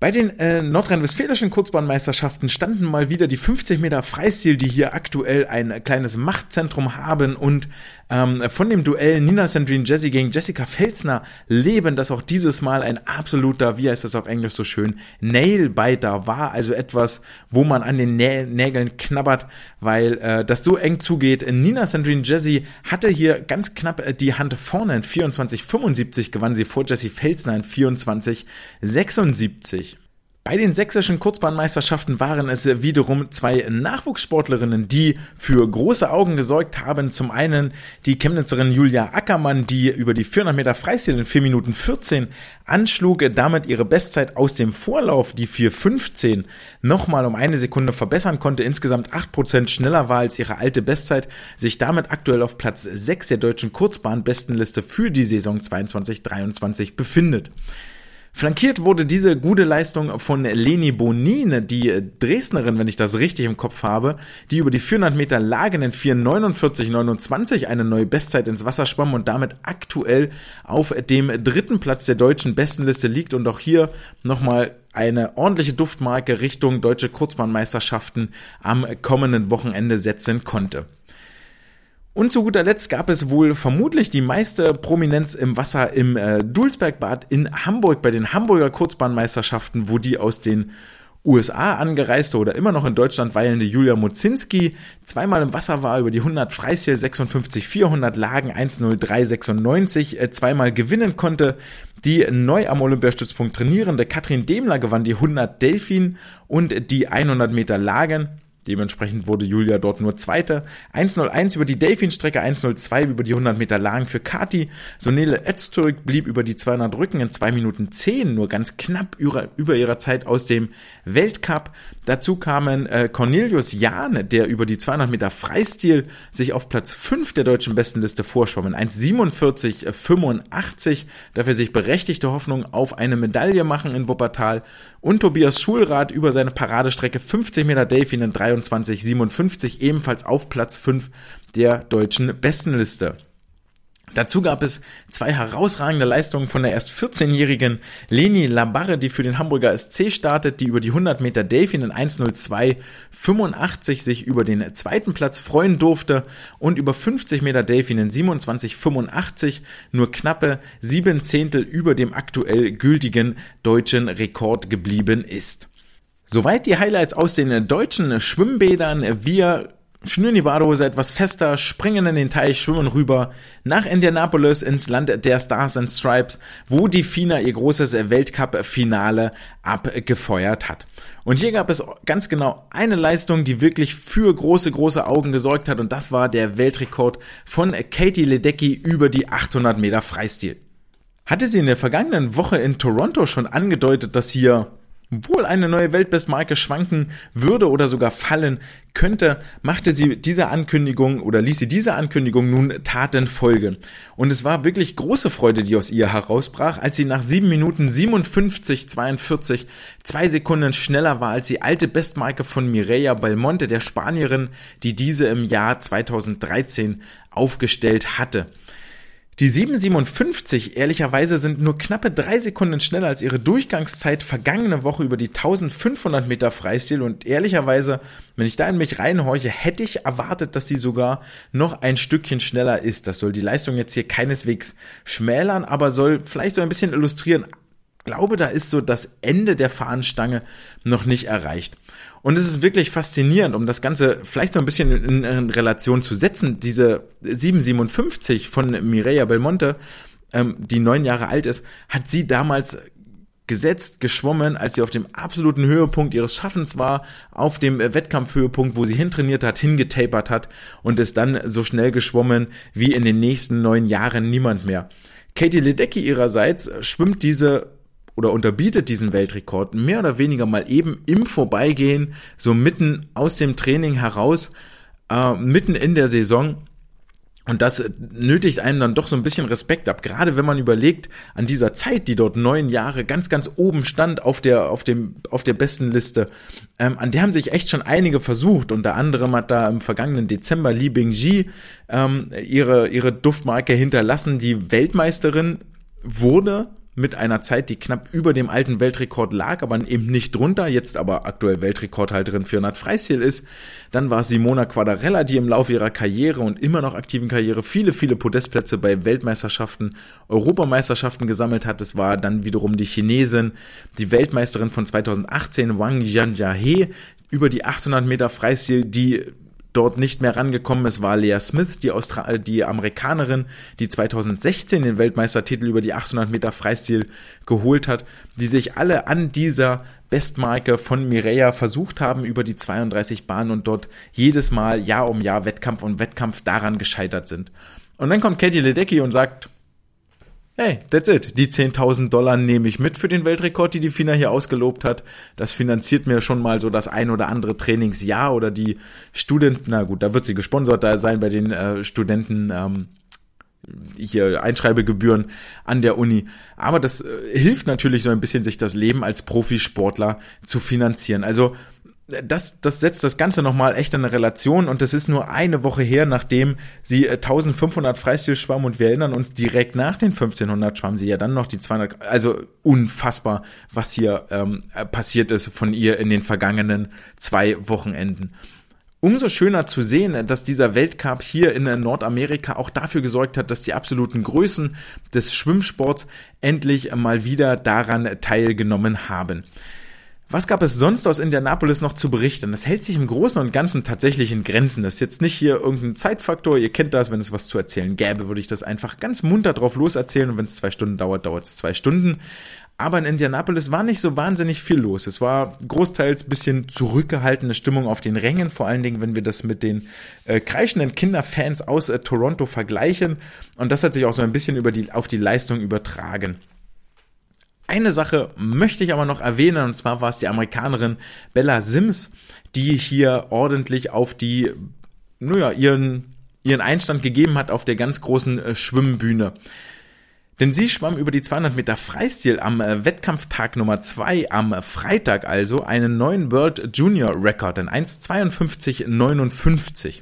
[SPEAKER 1] Bei den äh, nordrhein-westfälischen Kurzbahnmeisterschaften standen mal wieder die 50 Meter Freistil, die hier aktuell ein kleines Machtzentrum haben und ähm, von dem Duell Nina Sandrine Jessie gegen Jessica Felsner leben, das auch dieses Mal ein absoluter, wie heißt das auf Englisch so schön, Nailbiter war, also etwas, wo man an den Nä Nägeln knabbert, weil äh, das so eng zugeht. Nina Sandrine Jessie hatte hier ganz knapp äh, die Hand vorne in 24,75 gewann sie vor Jessie Felsner in 24,76. Bei den sächsischen Kurzbahnmeisterschaften waren es wiederum zwei Nachwuchssportlerinnen, die für große Augen gesorgt haben. Zum einen die Chemnitzerin Julia Ackermann, die über die 400 Meter Freistil in 4 Minuten 14 anschlug, damit ihre Bestzeit aus dem Vorlauf, die 4.15, nochmal um eine Sekunde verbessern konnte, insgesamt 8% schneller war als ihre alte Bestzeit, sich damit aktuell auf Platz 6 der deutschen Kurzbahnbestenliste für die Saison 22-23 befindet. Flankiert wurde diese gute Leistung von Leni Bonin, die Dresdnerin, wenn ich das richtig im Kopf habe, die über die 400 Meter Lagen in 4,49,29 eine neue Bestzeit ins Wasser schwamm und damit aktuell auf dem dritten Platz der deutschen Bestenliste liegt und auch hier nochmal eine ordentliche Duftmarke Richtung deutsche Kurzbahnmeisterschaften am kommenden Wochenende setzen konnte. Und zu guter Letzt gab es wohl vermutlich die meiste Prominenz im Wasser im äh, Dulsbergbad in Hamburg bei den Hamburger Kurzbahnmeisterschaften, wo die aus den USA angereiste oder immer noch in Deutschland weilende Julia Mozinski zweimal im Wasser war, über die 100 Freistil 56 400 Lagen 10396 äh, zweimal gewinnen konnte. Die neu am Olympiastützpunkt trainierende Katrin Demler gewann die 100 Delfin und die 100 Meter Lagen Dementsprechend wurde Julia dort nur Zweite. 1.01 über die Delfin-Strecke, 1.02 über die 100 Meter Lagen für Kati. Sonele Öztürk blieb über die 200 Rücken in 2 Minuten 10, nur ganz knapp über, über ihrer Zeit aus dem Weltcup. Dazu kamen äh, Cornelius Jahn, der über die 200 Meter Freistil sich auf Platz 5 der deutschen Bestenliste vorschwammen. 1,47,85. Dafür sich berechtigte Hoffnung auf eine Medaille machen in Wuppertal. Und Tobias Schulrath über seine Paradestrecke 50 Meter Delfin in 23,57 ebenfalls auf Platz 5 der deutschen Bestenliste. Dazu gab es zwei herausragende Leistungen von der erst 14-jährigen Leni Labarre, die für den Hamburger SC startet, die über die 100 Meter Delfin in 1.02.85 sich über den zweiten Platz freuen durfte und über 50 Meter Delfin in 27.85 nur knappe sieben Zehntel über dem aktuell gültigen deutschen Rekord geblieben ist. Soweit die Highlights aus den deutschen Schwimmbädern. Wir schnüren die Badehose etwas fester, springen in den Teich, schwimmen rüber nach Indianapolis ins Land der Stars and Stripes, wo die FINA ihr großes Weltcup-Finale abgefeuert hat. Und hier gab es ganz genau eine Leistung, die wirklich für große, große Augen gesorgt hat und das war der Weltrekord von Katie Ledecky über die 800 Meter Freistil. Hatte sie in der vergangenen Woche in Toronto schon angedeutet, dass hier wohl eine neue Weltbestmarke schwanken würde oder sogar fallen könnte, machte sie diese Ankündigung oder ließ sie diese Ankündigung nun Taten folgen. Und es war wirklich große Freude, die aus ihr herausbrach, als sie nach 7 Minuten 57, 42 zwei Sekunden schneller war als die alte Bestmarke von Mireia Belmonte, der Spanierin, die diese im Jahr 2013 aufgestellt hatte. Die 757 ehrlicherweise sind nur knappe drei Sekunden schneller als ihre Durchgangszeit vergangene Woche über die 1500 Meter Freistil und ehrlicherweise, wenn ich da in mich reinhorche, hätte ich erwartet, dass sie sogar noch ein Stückchen schneller ist. Das soll die Leistung jetzt hier keineswegs schmälern, aber soll vielleicht so ein bisschen illustrieren, glaube, da ist so das Ende der Fahnenstange noch nicht erreicht. Und es ist wirklich faszinierend, um das Ganze vielleicht so ein bisschen in, in Relation zu setzen. Diese 757 von Mireia Belmonte, ähm, die neun Jahre alt ist, hat sie damals gesetzt, geschwommen, als sie auf dem absoluten Höhepunkt ihres Schaffens war, auf dem Wettkampfhöhepunkt, wo sie hintrainiert hat, hingetapert hat und ist dann so schnell geschwommen wie in den nächsten neun Jahren niemand mehr. Katie Ledecky ihrerseits schwimmt diese oder unterbietet diesen Weltrekord mehr oder weniger mal eben im Vorbeigehen, so mitten aus dem Training heraus, äh, mitten in der Saison. Und das nötigt einem dann doch so ein bisschen Respekt ab, gerade wenn man überlegt, an dieser Zeit, die dort neun Jahre ganz, ganz oben stand auf der, auf dem, auf der besten Liste, ähm, an der haben sich echt schon einige versucht. Unter anderem hat da im vergangenen Dezember Li Bingji ähm, ihre, ihre Duftmarke hinterlassen, die Weltmeisterin wurde mit einer Zeit, die knapp über dem alten Weltrekord lag, aber eben nicht drunter, jetzt aber aktuell Weltrekordhalterin 400 Freistil ist. Dann war Simona Quadarella, die im Laufe ihrer Karriere und immer noch aktiven Karriere viele, viele Podestplätze bei Weltmeisterschaften, Europameisterschaften gesammelt hat. Es war dann wiederum die Chinesin, die Weltmeisterin von 2018, Wang Jianjiahe, über die 800 Meter Freistil, die dort nicht mehr rangekommen ist, war Lea Smith, die, Austra äh, die Amerikanerin, die 2016 den Weltmeistertitel über die 800 Meter Freistil geholt hat, die sich alle an dieser Bestmarke von Mireia versucht haben über die 32 Bahnen und dort jedes Mal Jahr um Jahr Wettkampf und Wettkampf daran gescheitert sind. Und dann kommt Katie Ledecky und sagt, hey, that's it. Die 10.000 Dollar nehme ich mit für den Weltrekord, die die FINA hier ausgelobt hat. Das finanziert mir schon mal so das ein oder andere Trainingsjahr oder die Studenten, na gut, da wird sie gesponsert da sein bei den äh, Studenten, ähm, hier Einschreibegebühren an der Uni. Aber das äh, hilft natürlich so ein bisschen, sich das Leben als Profisportler zu finanzieren. Also das, das setzt das Ganze nochmal echt in eine Relation und das ist nur eine Woche her, nachdem sie 1500 äh, Freistil schwamm und wir erinnern uns, direkt nach den 1500 schwamm sie ja dann noch die 200, also unfassbar, was hier ähm, passiert ist von ihr in den vergangenen zwei Wochenenden. Umso schöner zu sehen, dass dieser Weltcup hier in Nordamerika auch dafür gesorgt hat, dass die absoluten Größen des Schwimmsports endlich mal wieder daran teilgenommen haben. Was gab es sonst aus Indianapolis noch zu berichten? Das hält sich im Großen und Ganzen tatsächlich in Grenzen. Das ist jetzt nicht hier irgendein Zeitfaktor. Ihr kennt das, wenn es was zu erzählen gäbe, würde ich das einfach ganz munter drauf loserzählen. Und wenn es zwei Stunden dauert, dauert es zwei Stunden. Aber in Indianapolis war nicht so wahnsinnig viel los. Es war großteils bisschen zurückgehaltene Stimmung auf den Rängen, vor allen Dingen, wenn wir das mit den äh, kreischenden Kinderfans aus äh, Toronto vergleichen. Und das hat sich auch so ein bisschen über die, auf die Leistung übertragen. Eine Sache möchte ich aber noch erwähnen, und zwar war es die Amerikanerin Bella Sims, die hier ordentlich auf die, naja, ihren, ihren Einstand gegeben hat auf der ganz großen äh, Schwimmbühne. Denn sie schwamm über die 200 Meter Freistil am äh, Wettkampftag Nummer 2 am Freitag also einen neuen World Junior Record in 1,52,59.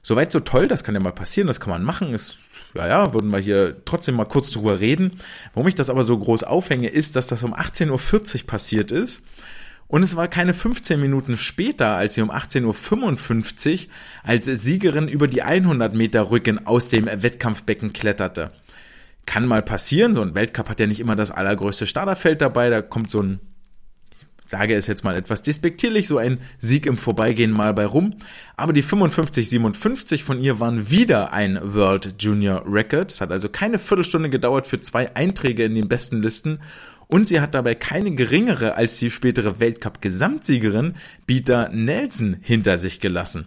[SPEAKER 1] Soweit so toll, das kann ja mal passieren, das kann man machen, ist ja, ja, würden wir hier trotzdem mal kurz drüber reden. Warum ich das aber so groß aufhänge, ist, dass das um 18.40 Uhr passiert ist. Und es war keine 15 Minuten später, als sie um 18.55 Uhr als Siegerin über die 100 Meter Rücken aus dem Wettkampfbecken kletterte. Kann mal passieren, so ein Weltcup hat ja nicht immer das allergrößte Starterfeld dabei, da kommt so ein sage es jetzt mal etwas despektierlich, so ein Sieg im Vorbeigehen mal bei rum. Aber die 55-57 von ihr waren wieder ein World Junior Record. Es hat also keine Viertelstunde gedauert für zwei Einträge in den besten Listen. Und sie hat dabei keine geringere als die spätere Weltcup-Gesamtsiegerin Bieter Nelson hinter sich gelassen.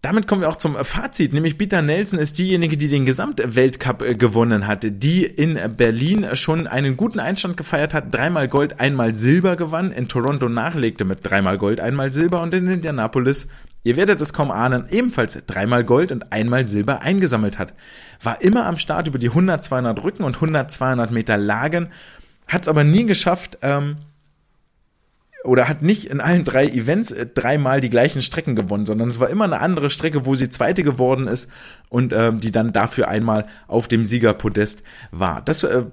[SPEAKER 1] Damit kommen wir auch zum Fazit, nämlich Bita Nelson ist diejenige, die den Gesamtweltcup äh, gewonnen hat, die in Berlin schon einen guten Einstand gefeiert hat, dreimal Gold, einmal Silber gewann, in Toronto nachlegte mit dreimal Gold, einmal Silber und in Indianapolis, ihr werdet es kaum ahnen, ebenfalls dreimal Gold und einmal Silber eingesammelt hat. War immer am Start über die 100, 200 Rücken und 100, 200 Meter Lagen, hat es aber nie geschafft, ähm, oder hat nicht in allen drei Events äh, dreimal die gleichen Strecken gewonnen, sondern es war immer eine andere Strecke, wo sie zweite geworden ist und ähm, die dann dafür einmal auf dem Siegerpodest war. Das äh,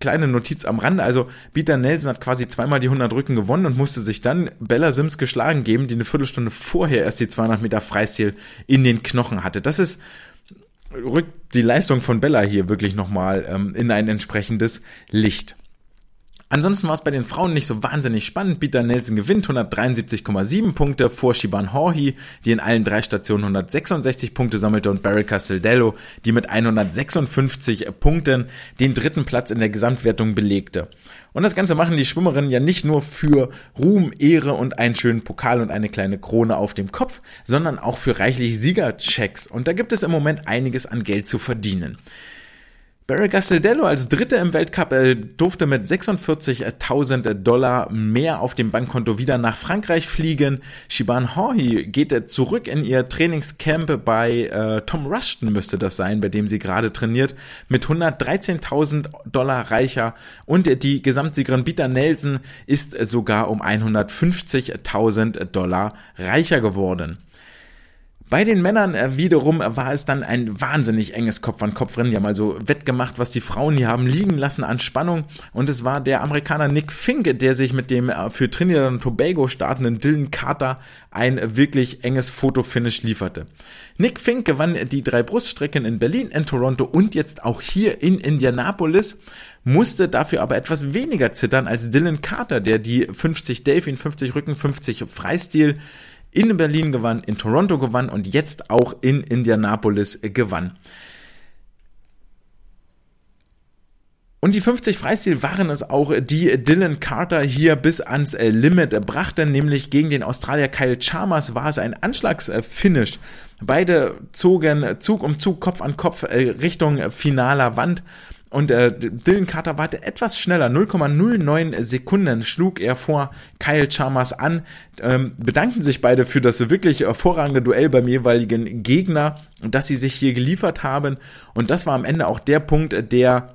[SPEAKER 1] kleine Notiz am Rande, also Peter Nelson hat quasi zweimal die 100 Rücken gewonnen und musste sich dann Bella Sims geschlagen geben, die eine Viertelstunde vorher erst die 200 Meter Freistil in den Knochen hatte. Das ist rückt die Leistung von Bella hier wirklich nochmal ähm, in ein entsprechendes Licht. Ansonsten war es bei den Frauen nicht so wahnsinnig spannend. Peter Nelson gewinnt 173,7 Punkte vor Shiban Horhi, die in allen drei Stationen 166 Punkte sammelte und Barry Castaldello, die mit 156 Punkten den dritten Platz in der Gesamtwertung belegte. Und das Ganze machen die Schwimmerinnen ja nicht nur für Ruhm, Ehre und einen schönen Pokal und eine kleine Krone auf dem Kopf, sondern auch für reichlich Siegerchecks. Und da gibt es im Moment einiges an Geld zu verdienen. Barry Gastaldello als Dritter im Weltcup äh, durfte mit 46.000 Dollar mehr auf dem Bankkonto wieder nach Frankreich fliegen. Shiban Horhi geht äh, zurück in ihr Trainingscamp bei äh, Tom Rushton müsste das sein, bei dem sie gerade trainiert, mit 113.000 Dollar reicher und die Gesamtsiegerin Bita Nelson ist sogar um 150.000 Dollar reicher geworden. Bei den Männern äh, wiederum war es dann ein wahnsinnig enges Kopf-an-Kopf-Rennen. Die haben also wettgemacht, was die Frauen hier haben liegen lassen an Spannung. Und es war der Amerikaner Nick Finke, der sich mit dem äh, für Trinidad und Tobago startenden Dylan Carter ein wirklich enges Fotofinish lieferte. Nick Fink gewann die drei Bruststrecken in Berlin, in Toronto und jetzt auch hier in Indianapolis, musste dafür aber etwas weniger zittern als Dylan Carter, der die 50 Delfin, 50 Rücken, 50 Freistil in Berlin gewann, in Toronto gewann und jetzt auch in Indianapolis gewann. Und die 50 Freistil waren es auch, die Dylan Carter hier bis ans äh, Limit brachten, nämlich gegen den Australier Kyle Chalmers war es ein Anschlagsfinish. Beide zogen Zug um Zug, Kopf an Kopf äh, Richtung finaler Wand. Und äh, Dylan Carter warte etwas schneller, 0,09 Sekunden schlug er vor Kyle Chalmers an. Ähm, bedankten sich beide für das wirklich hervorragende Duell beim jeweiligen Gegner, dass sie sich hier geliefert haben. Und das war am Ende auch der Punkt, der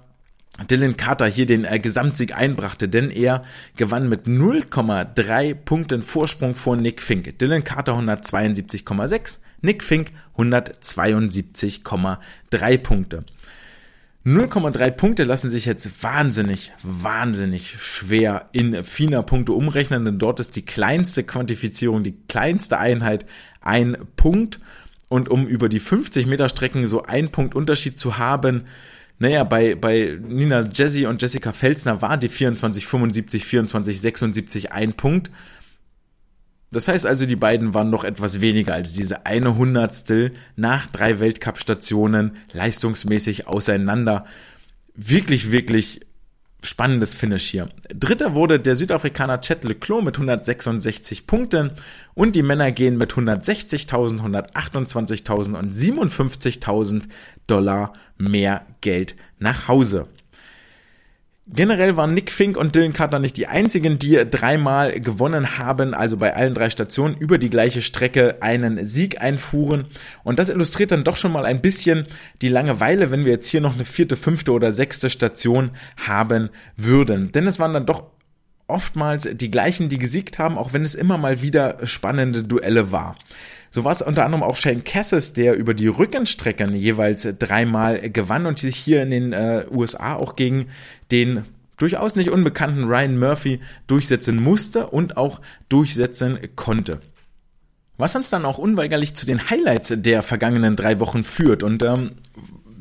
[SPEAKER 1] Dylan Carter hier den äh, Gesamtsieg einbrachte, denn er gewann mit 0,3 Punkten Vorsprung vor Nick Fink. Dylan Carter 172,6, Nick Fink 172,3 Punkte. 0,3 Punkte lassen sich jetzt wahnsinnig, wahnsinnig schwer in FINA-Punkte umrechnen, denn dort ist die kleinste Quantifizierung, die kleinste Einheit ein Punkt. Und um über die 50 Meter Strecken so ein Punkt Unterschied zu haben, naja, bei, bei Nina Jesse und Jessica Felsner war die 24, 75, 24, 76 ein Punkt. Das heißt also, die beiden waren noch etwas weniger als diese eine Hundertstel nach drei Weltcup-Stationen leistungsmäßig auseinander. Wirklich, wirklich spannendes Finish hier. Dritter wurde der Südafrikaner Chet Leclos mit 166 Punkten und die Männer gehen mit 160.000, 128.000 und 57.000 Dollar mehr Geld nach Hause. Generell waren Nick Fink und Dylan Carter nicht die einzigen, die dreimal gewonnen haben, also bei allen drei Stationen über die gleiche Strecke einen Sieg einfuhren. Und das illustriert dann doch schon mal ein bisschen die Langeweile, wenn wir jetzt hier noch eine vierte, fünfte oder sechste Station haben würden. Denn es waren dann doch oftmals die gleichen, die gesiegt haben, auch wenn es immer mal wieder spannende Duelle war. So war es unter anderem auch Shane Cassis, der über die Rückenstrecken jeweils dreimal gewann und sich hier in den äh, USA auch gegen den durchaus nicht unbekannten Ryan Murphy durchsetzen musste und auch durchsetzen konnte. Was uns dann auch unweigerlich zu den Highlights der vergangenen drei Wochen führt. Und ähm,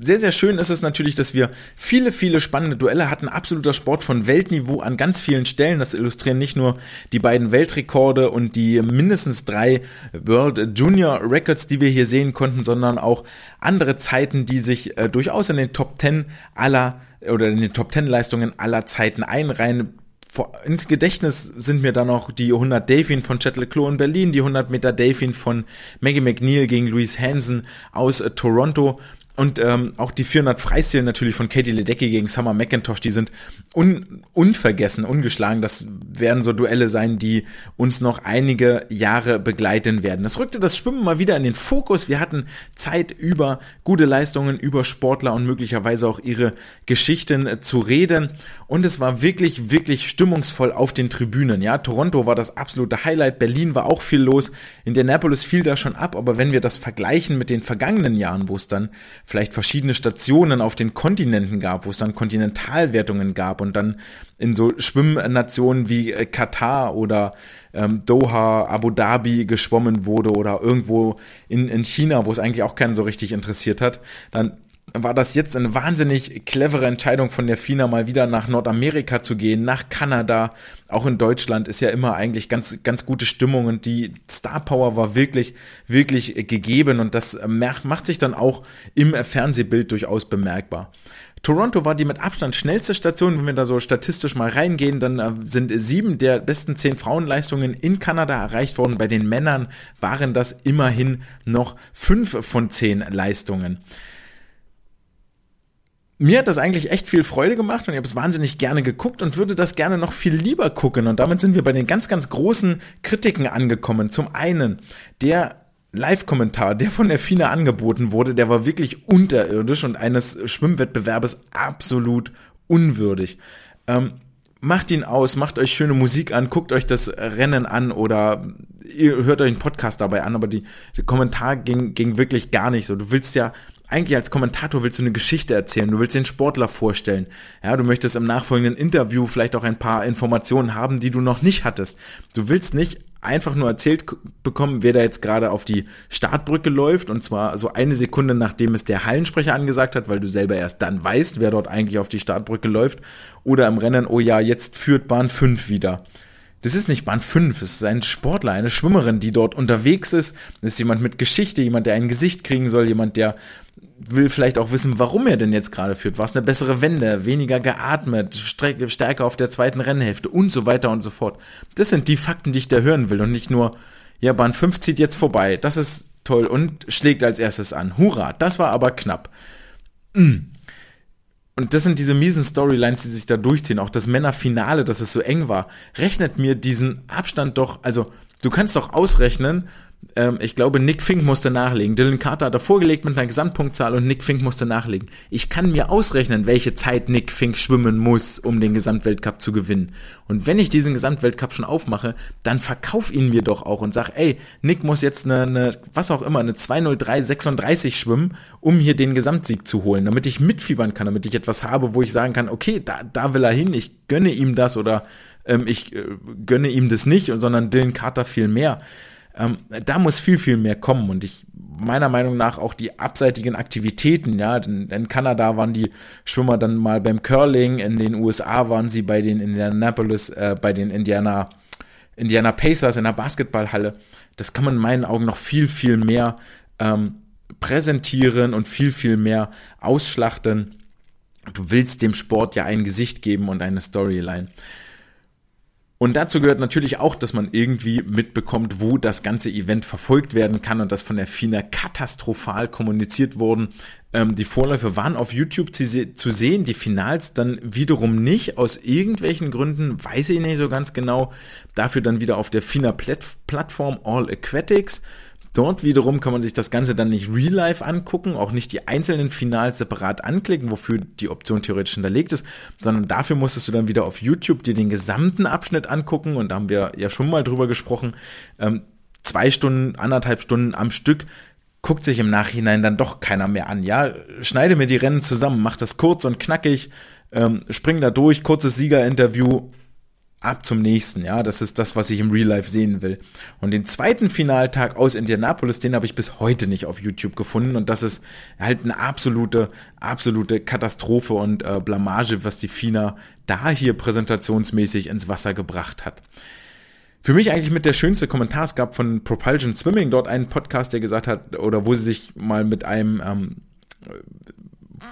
[SPEAKER 1] sehr, sehr schön ist es natürlich, dass wir viele, viele spannende Duelle hatten. Absoluter Sport von Weltniveau an ganz vielen Stellen. Das illustrieren nicht nur die beiden Weltrekorde und die mindestens drei World Junior Records, die wir hier sehen konnten, sondern auch andere Zeiten, die sich äh, durchaus in den Top 10 aller oder in den Top 10 Leistungen aller Zeiten einreihen ins Gedächtnis sind mir dann noch die 100 Delfin von Chet Leclos in Berlin, die 100 Meter Delfin von Maggie McNeil gegen Louise Hansen aus äh, Toronto und ähm, auch die 400 Freistil natürlich von Katie Ledecky gegen Summer McIntosh, die sind un unvergessen, ungeschlagen. Das werden so Duelle sein, die uns noch einige Jahre begleiten werden. Das rückte das Schwimmen mal wieder in den Fokus. Wir hatten Zeit über gute Leistungen, über Sportler und möglicherweise auch ihre Geschichten äh, zu reden. Und es war wirklich, wirklich stimmungsvoll auf den Tribünen. Ja, Toronto war das absolute Highlight. Berlin war auch viel los. Indianapolis fiel da schon ab. Aber wenn wir das vergleichen mit den vergangenen Jahren, wo es dann vielleicht verschiedene Stationen auf den Kontinenten gab, wo es dann Kontinentalwertungen gab und dann in so Schwimmnationen wie äh, Katar oder ähm, Doha, Abu Dhabi geschwommen wurde oder irgendwo in, in China, wo es eigentlich auch keinen so richtig interessiert hat, dann war das jetzt eine wahnsinnig clevere Entscheidung von der FINA, mal wieder nach Nordamerika zu gehen, nach Kanada. Auch in Deutschland ist ja immer eigentlich ganz, ganz gute Stimmung und die Star Power war wirklich, wirklich gegeben und das macht sich dann auch im Fernsehbild durchaus bemerkbar. Toronto war die mit Abstand schnellste Station. Wenn wir da so statistisch mal reingehen, dann äh, sind sieben der besten zehn Frauenleistungen in Kanada erreicht worden. Bei den Männern waren das immerhin noch fünf von zehn Leistungen mir hat das eigentlich echt viel Freude gemacht und ich habe es wahnsinnig gerne geguckt und würde das gerne noch viel lieber gucken. Und damit sind wir bei den ganz, ganz großen Kritiken angekommen. Zum einen, der Live-Kommentar, der von der FINA angeboten wurde, der war wirklich unterirdisch und eines Schwimmwettbewerbes absolut unwürdig. Ähm, macht ihn aus, macht euch schöne Musik an, guckt euch das Rennen an oder ihr hört euch einen Podcast dabei an, aber die, der Kommentar ging, ging wirklich gar nicht so. Du willst ja eigentlich als Kommentator willst du eine Geschichte erzählen, du willst den Sportler vorstellen. Ja, du möchtest im nachfolgenden Interview vielleicht auch ein paar Informationen haben, die du noch nicht hattest. Du willst nicht einfach nur erzählt bekommen, wer da jetzt gerade auf die Startbrücke läuft und zwar so eine Sekunde nachdem es der Hallensprecher angesagt hat, weil du selber erst dann weißt, wer dort eigentlich auf die Startbrücke läuft oder im Rennen, oh ja, jetzt führt Bahn 5 wieder Das ist nicht Band 5, es ist ein Sportler, eine Schwimmerin, die dort unterwegs ist. Das ist jemand mit Geschichte, jemand, der ein Gesicht kriegen soll, jemand, der will vielleicht auch wissen, warum er denn jetzt gerade führt. War es eine bessere Wende, weniger geatmet, stärker auf der zweiten Rennhälfte und so weiter und so fort. Das sind die Fakten, die ich da hören will und nicht nur, ja, Bahn 5 zieht jetzt vorbei, das ist toll und schlägt als erstes an. Hurra, das war aber knapp. Mm. Und das sind diese miesen Storylines, die sich da durchziehen. Auch das Männerfinale, dass es so eng war. Rechnet mir diesen Abstand doch, also du kannst doch ausrechnen, ähm, ich glaube, Nick Fink musste nachlegen. Dylan Carter hat er vorgelegt mit einer Gesamtpunktzahl und Nick Fink musste nachlegen. Ich kann mir ausrechnen, welche Zeit Nick Fink schwimmen muss, um den Gesamtweltcup zu gewinnen. Und wenn ich diesen Gesamtweltcup schon aufmache, dann verkauf ihn mir doch auch und sag, ey, Nick muss jetzt eine, eine was auch immer, eine 20336 schwimmen, um hier den Gesamtsieg zu holen, damit ich mitfiebern kann, damit ich etwas habe, wo ich sagen kann, okay, da, da will er hin, ich gönne ihm das oder ähm, ich äh, gönne ihm das nicht, sondern Dylan Carter viel mehr. Ähm, da muss viel, viel mehr kommen und ich meiner Meinung nach auch die abseitigen Aktivitäten, ja, in, in Kanada waren die Schwimmer dann mal beim Curling, in den USA waren sie bei den Indianapolis, äh, bei den Indiana, Indiana Pacers in der Basketballhalle. Das kann man in meinen Augen noch viel, viel mehr ähm, präsentieren und viel, viel mehr ausschlachten. Du willst dem Sport ja ein Gesicht geben und eine Storyline. Und dazu gehört natürlich auch, dass man irgendwie mitbekommt, wo das ganze Event verfolgt werden kann und das von der FINA katastrophal kommuniziert wurden. Ähm, die Vorläufe waren auf YouTube zu, zu, sehen, die Finals dann wiederum nicht. Aus irgendwelchen Gründen weiß ich nicht so ganz genau. Dafür dann wieder auf der FINA-Plattform All Aquatics. Dort wiederum kann man sich das Ganze dann nicht real life angucken, auch nicht die einzelnen Finals separat anklicken, wofür die Option theoretisch hinterlegt ist, sondern dafür musstest du dann wieder auf YouTube dir den gesamten Abschnitt angucken und da haben wir ja schon mal drüber gesprochen. Ähm, zwei Stunden, anderthalb Stunden am Stück guckt sich im Nachhinein dann doch keiner mehr an. Ja, schneide mir die Rennen zusammen, mach das kurz und knackig, ähm, spring da durch, kurzes Siegerinterview, ab zum nächsten, ja, das ist das, was ich im Real Life sehen will. Und den zweiten Finaltag aus Indianapolis, den habe ich bis heute nicht auf YouTube gefunden und das ist halt eine absolute, absolute Katastrophe und äh, Blamage, was die FINA da hier präsentationsmäßig ins Wasser gebracht hat. Für mich eigentlich mit der schönste Kommentar, es gab von Propulsion Swimming dort einen Podcast, der gesagt hat, oder wo sie sich mal mit einem ähm,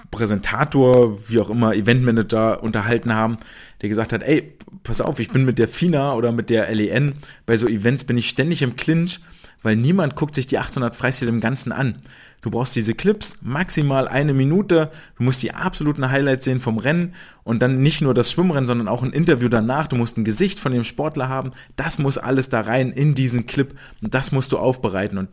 [SPEAKER 1] Präsentator, wie auch immer, Eventmanager unterhalten haben, der gesagt hat, ey, pass auf, ich bin mit der FINA oder mit der LEN, bei so Events bin ich ständig im Clinch, weil niemand guckt sich die 800 Freistil im Ganzen an. Du brauchst diese Clips, maximal eine Minute, du musst die absoluten Highlights sehen vom Rennen und dann nicht nur das Schwimmrennen, sondern auch ein Interview danach. Du musst ein Gesicht von dem Sportler haben, das muss alles da rein in diesen Clip und das musst du aufbereiten und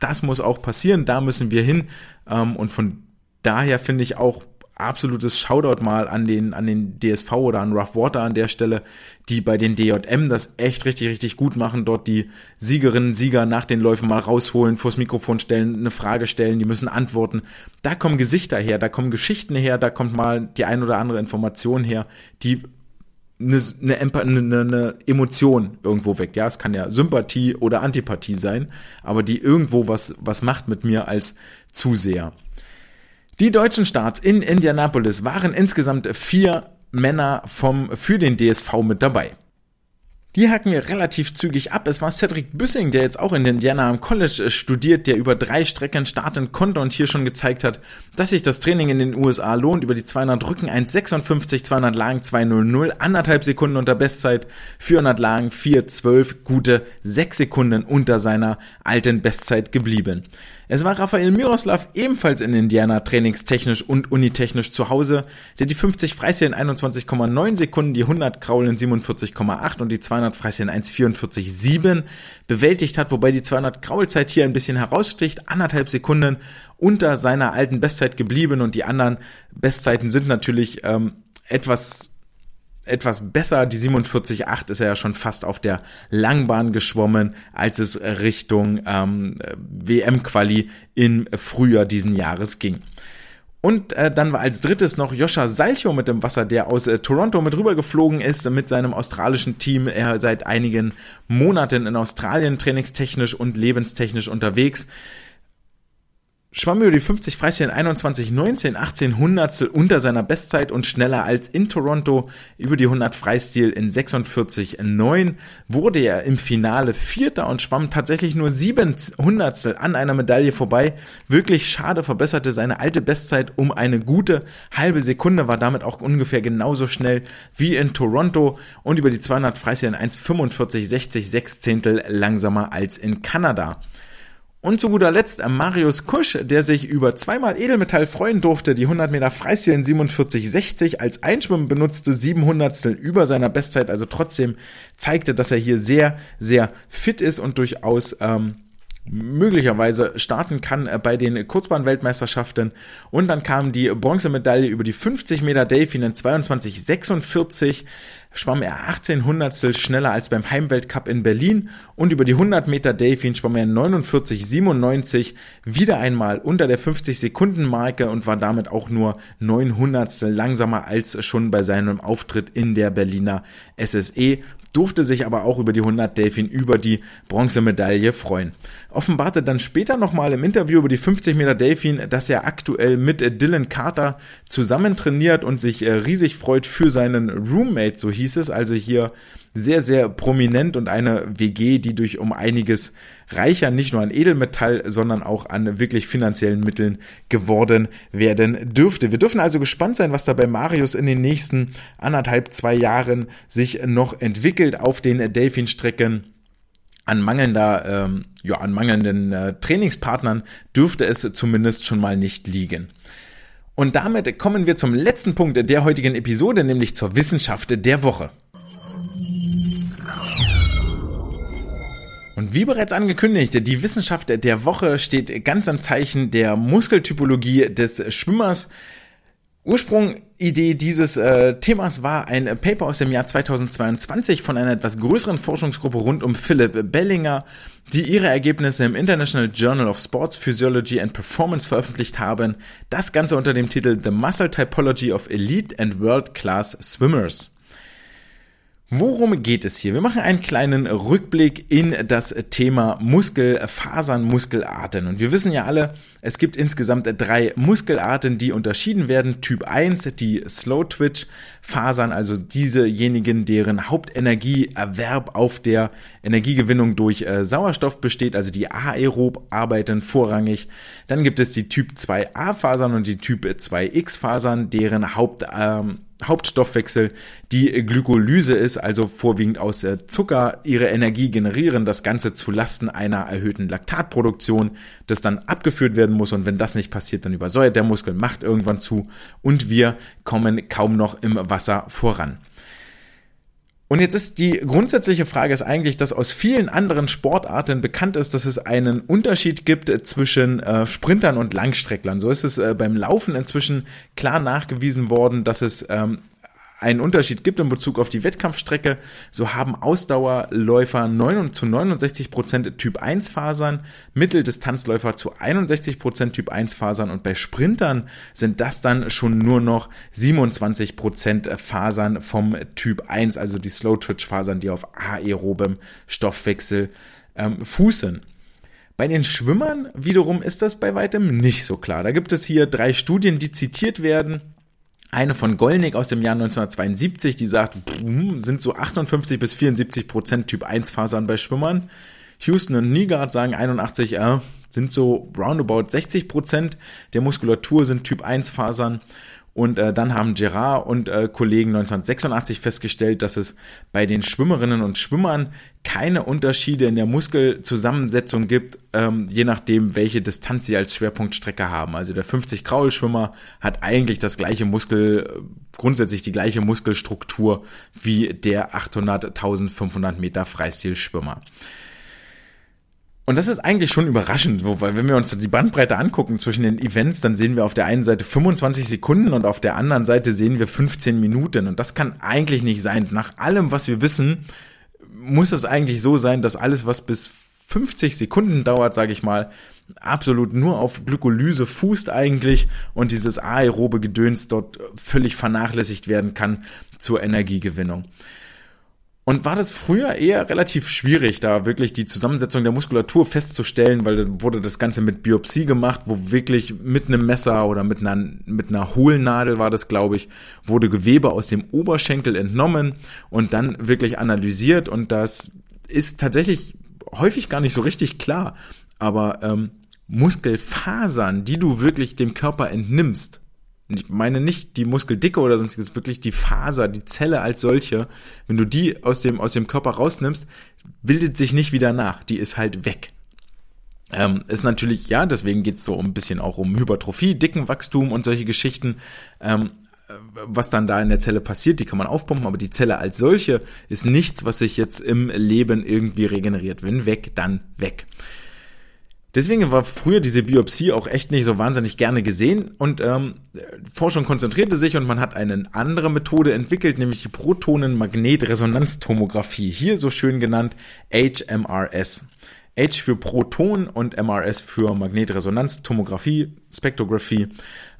[SPEAKER 1] das muss auch passieren, da müssen wir hin ähm, und von daher finde ich auch absolutes Shoutout mal an den, an den DSV oder an Rough Water an der Stelle, die bei den DJM das echt richtig, richtig gut machen, dort die Siegerinnen, Sieger nach den Läufen mal rausholen, vors Mikrofon stellen, eine Frage stellen, die müssen antworten. Da kommen Gesichter her, da kommen Geschichten her, da kommt mal die ein oder andere Information her, die eine, eine, eine, eine Emotion irgendwo weckt. Ja, es kann ja Sympathie oder Antipathie sein, aber die irgendwo was, was macht mit mir als Zuseher. Die deutschen Starts in Indianapolis waren insgesamt vier Männer vom, für den DSV mit dabei. Die hacken wir relativ zügig ab. Es war Cedric Büssing, der jetzt auch in Indiana am College äh, studiert, der über drei Strecken starten konnte und hier schon gezeigt hat, dass sich das Training in den USA lohnt. Über die 200 Rücken 1,56, 200 Lagen 2,00, anderthalb Sekunden unter Bestzeit, 400 Lagen 4,12, gute sechs Sekunden unter seiner alten Bestzeit geblieben. Es war Rafael Miroslav ebenfalls in Indiana trainingstechnisch und unitechnisch zu Hause, der die 50 Freistil in 21,9 Sekunden, die 100 Kraul in 47,8 und die 200 Freistil in 1,44,7 bewältigt hat, wobei die 200 Kraulzeit hier ein bisschen heraussticht, anderthalb Sekunden unter seiner alten Bestzeit geblieben und die anderen Bestzeiten sind natürlich ähm, etwas etwas besser. Die 47,8 ist ja schon fast auf der Langbahn geschwommen, als es Richtung ähm, WM-Quali im Frühjahr diesen Jahres ging. Und äh, dann war als drittes noch Joscha Salcho mit dem Wasser, der aus äh, Toronto mit rüber geflogen ist mit seinem australischen Team. Er seit einigen Monaten in Australien trainingstechnisch und lebenstechnisch unterwegs schwamm über die 50 Freistil in 21, 19, 18 Hundertstel unter seiner Bestzeit und schneller als in Toronto. Über die 100 Freistil in 46, 9 wurde er im Finale Vierter und schwamm tatsächlich nur 7 Hundertstel an einer Medaille vorbei. Wirklich schade, verbesserte seine alte Bestzeit um eine gute halbe Sekunde, war damit auch ungefähr genauso schnell wie in Toronto und über die 200 Freistil in 1,45, 60, 6 Zehntel langsamer als in Kanada. Und zu guter Letzt äh, Marius Kusch, der sich über zweimal Edelmetall freuen durfte, die 100 Meter Freistil in 47,60 als Einschwimmen benutzte, 700 über seiner Bestzeit, also trotzdem zeigte, dass er hier sehr, sehr fit ist und durchaus ähm, möglicherweise starten kann äh, bei den Kurzbahn-Weltmeisterschaften. Und dann kam die Bronzemedaille über die 50 Meter Delfin in 22,46 schwamm er 18 Hundertstel schneller als beim Heimweltcup in Berlin und über die 100 Meter Delfin schwamm er 49,97 wieder einmal unter der 50 Sekunden Marke und war damit auch nur 9 Hundertstel langsamer als schon bei seinem Auftritt in der Berliner SSE durfte sich aber auch über die 100 Delfin über die Bronzemedaille freuen. Offenbarte dann später nochmal im Interview über die 50 Meter Delfin, dass er aktuell mit Dylan Carter zusammen trainiert und sich äh, riesig freut für seinen Roommate, so hieß es, also hier sehr, sehr prominent und eine WG, die durch um einiges reicher nicht nur an Edelmetall, sondern auch an wirklich finanziellen Mitteln geworden werden dürfte. Wir dürfen also gespannt sein, was da bei Marius in den nächsten anderthalb, zwei Jahren sich noch entwickelt auf den Delfin-Strecken an mangelnder, ähm, ja, an mangelnden äh, Trainingspartnern dürfte es zumindest schon mal nicht liegen. Und damit kommen wir zum letzten Punkt der heutigen Episode, nämlich zur Wissenschaft der Woche. Und wie bereits angekündigt, die Wissenschaft der Woche steht ganz im Zeichen der Muskeltypologie des Schwimmers. Ursprungidee dieses äh, Themas war ein Paper aus dem Jahr 2022 von einer etwas größeren Forschungsgruppe rund um Philipp Bellinger, die ihre Ergebnisse im International Journal of Sports Physiology and Performance veröffentlicht haben. Das Ganze unter dem Titel The Muscle Typology of Elite and World Class Swimmers. Worum geht es hier? Wir machen einen kleinen Rückblick in das Thema Muskelfasern, Muskelarten. Und wir wissen ja alle, es gibt insgesamt drei Muskelarten, die unterschieden werden. Typ 1, die Slow Twitch Fasern, also diesejenigen, deren Hauptenergieerwerb auf der Energiegewinnung durch äh, Sauerstoff besteht, also die aerob arbeiten vorrangig. Dann gibt es die Typ 2a Fasern und die Typ 2x Fasern, deren Haupt ähm, Hauptstoffwechsel die Glykolyse ist, also vorwiegend aus Zucker ihre Energie generieren, das Ganze zu Lasten einer erhöhten Laktatproduktion, das dann abgeführt werden muss. Und wenn das nicht passiert, dann übersäuert der Muskel, macht irgendwann zu. Und wir kommen kaum noch im Wasser voran. Und jetzt ist die grundsätzliche Frage ist eigentlich, dass aus vielen anderen Sportarten bekannt ist, dass es einen Unterschied gibt zwischen äh, Sprintern und Langstrecklern. So ist es äh, beim Laufen inzwischen klar nachgewiesen worden, dass es ähm, einen Unterschied gibt in Bezug auf die Wettkampfstrecke, so haben Ausdauerläufer 9 zu 69 Prozent Typ 1 Fasern, Mitteldistanzläufer zu 61 Prozent Typ 1 Fasern und bei Sprintern sind das dann schon nur noch 27 Prozent Fasern vom Typ 1, also die Slow Twitch Fasern, die auf aerobem Stoffwechsel ähm, fußen. Bei den Schwimmern wiederum ist das bei weitem nicht so klar. Da gibt es hier drei Studien, die zitiert werden eine von Gollnick aus dem Jahr 1972, die sagt, sind so 58 bis 74 Prozent Typ 1 Fasern bei Schwimmern. Houston und Nygaard sagen 81, äh, sind so roundabout 60 Prozent der Muskulatur sind Typ 1 Fasern. Und äh, dann haben Gerard und äh, Kollegen 1986 festgestellt, dass es bei den Schwimmerinnen und Schwimmern keine Unterschiede in der Muskelzusammensetzung gibt, ähm, je nachdem, welche Distanz sie als Schwerpunktstrecke haben. Also der 50 Kraulschwimmer hat eigentlich das gleiche Muskel, grundsätzlich die gleiche Muskelstruktur wie der 800, 1500 Meter Freistilschwimmer. Und das ist eigentlich schon überraschend, weil wenn wir uns die Bandbreite angucken zwischen den Events, dann sehen wir auf der einen Seite 25 Sekunden und auf der anderen Seite sehen wir 15 Minuten. Und das kann eigentlich nicht sein. Nach allem, was wir wissen, muss es eigentlich so sein, dass alles, was bis 50 Sekunden dauert, sage ich mal, absolut nur auf Glykolyse fußt eigentlich und dieses aerobe Gedöns dort völlig vernachlässigt werden kann zur Energiegewinnung. Und war das früher eher relativ schwierig, da wirklich die Zusammensetzung der Muskulatur festzustellen, weil dann wurde das Ganze mit Biopsie gemacht, wo wirklich mit einem Messer oder mit einer, mit einer Hohlnadel war das, glaube ich, wurde Gewebe aus dem Oberschenkel entnommen und dann wirklich analysiert und das ist tatsächlich häufig gar nicht so richtig klar. Aber ähm, Muskelfasern, die du wirklich dem Körper entnimmst, ich meine nicht die Muskeldicke oder sonstiges, wirklich die Faser, die Zelle als solche, wenn du die aus dem, aus dem Körper rausnimmst, bildet sich nicht wieder nach, die ist halt weg. Ähm, ist natürlich, ja, deswegen geht's so ein bisschen auch um Hypertrophie, Dickenwachstum und solche Geschichten. Ähm, was dann da in der Zelle passiert, die kann man aufpumpen, aber die Zelle als solche ist nichts, was sich jetzt im Leben irgendwie regeneriert. Wenn weg, dann weg. Deswegen war früher diese Biopsie auch echt nicht so wahnsinnig gerne gesehen und ähm, Forschung konzentrierte sich und man hat eine andere Methode entwickelt, nämlich die Protonenmagnetresonanztomographie, hier so schön genannt HMRS. H für Proton und MRS für Magnetresonanztomographie, Spektrographie.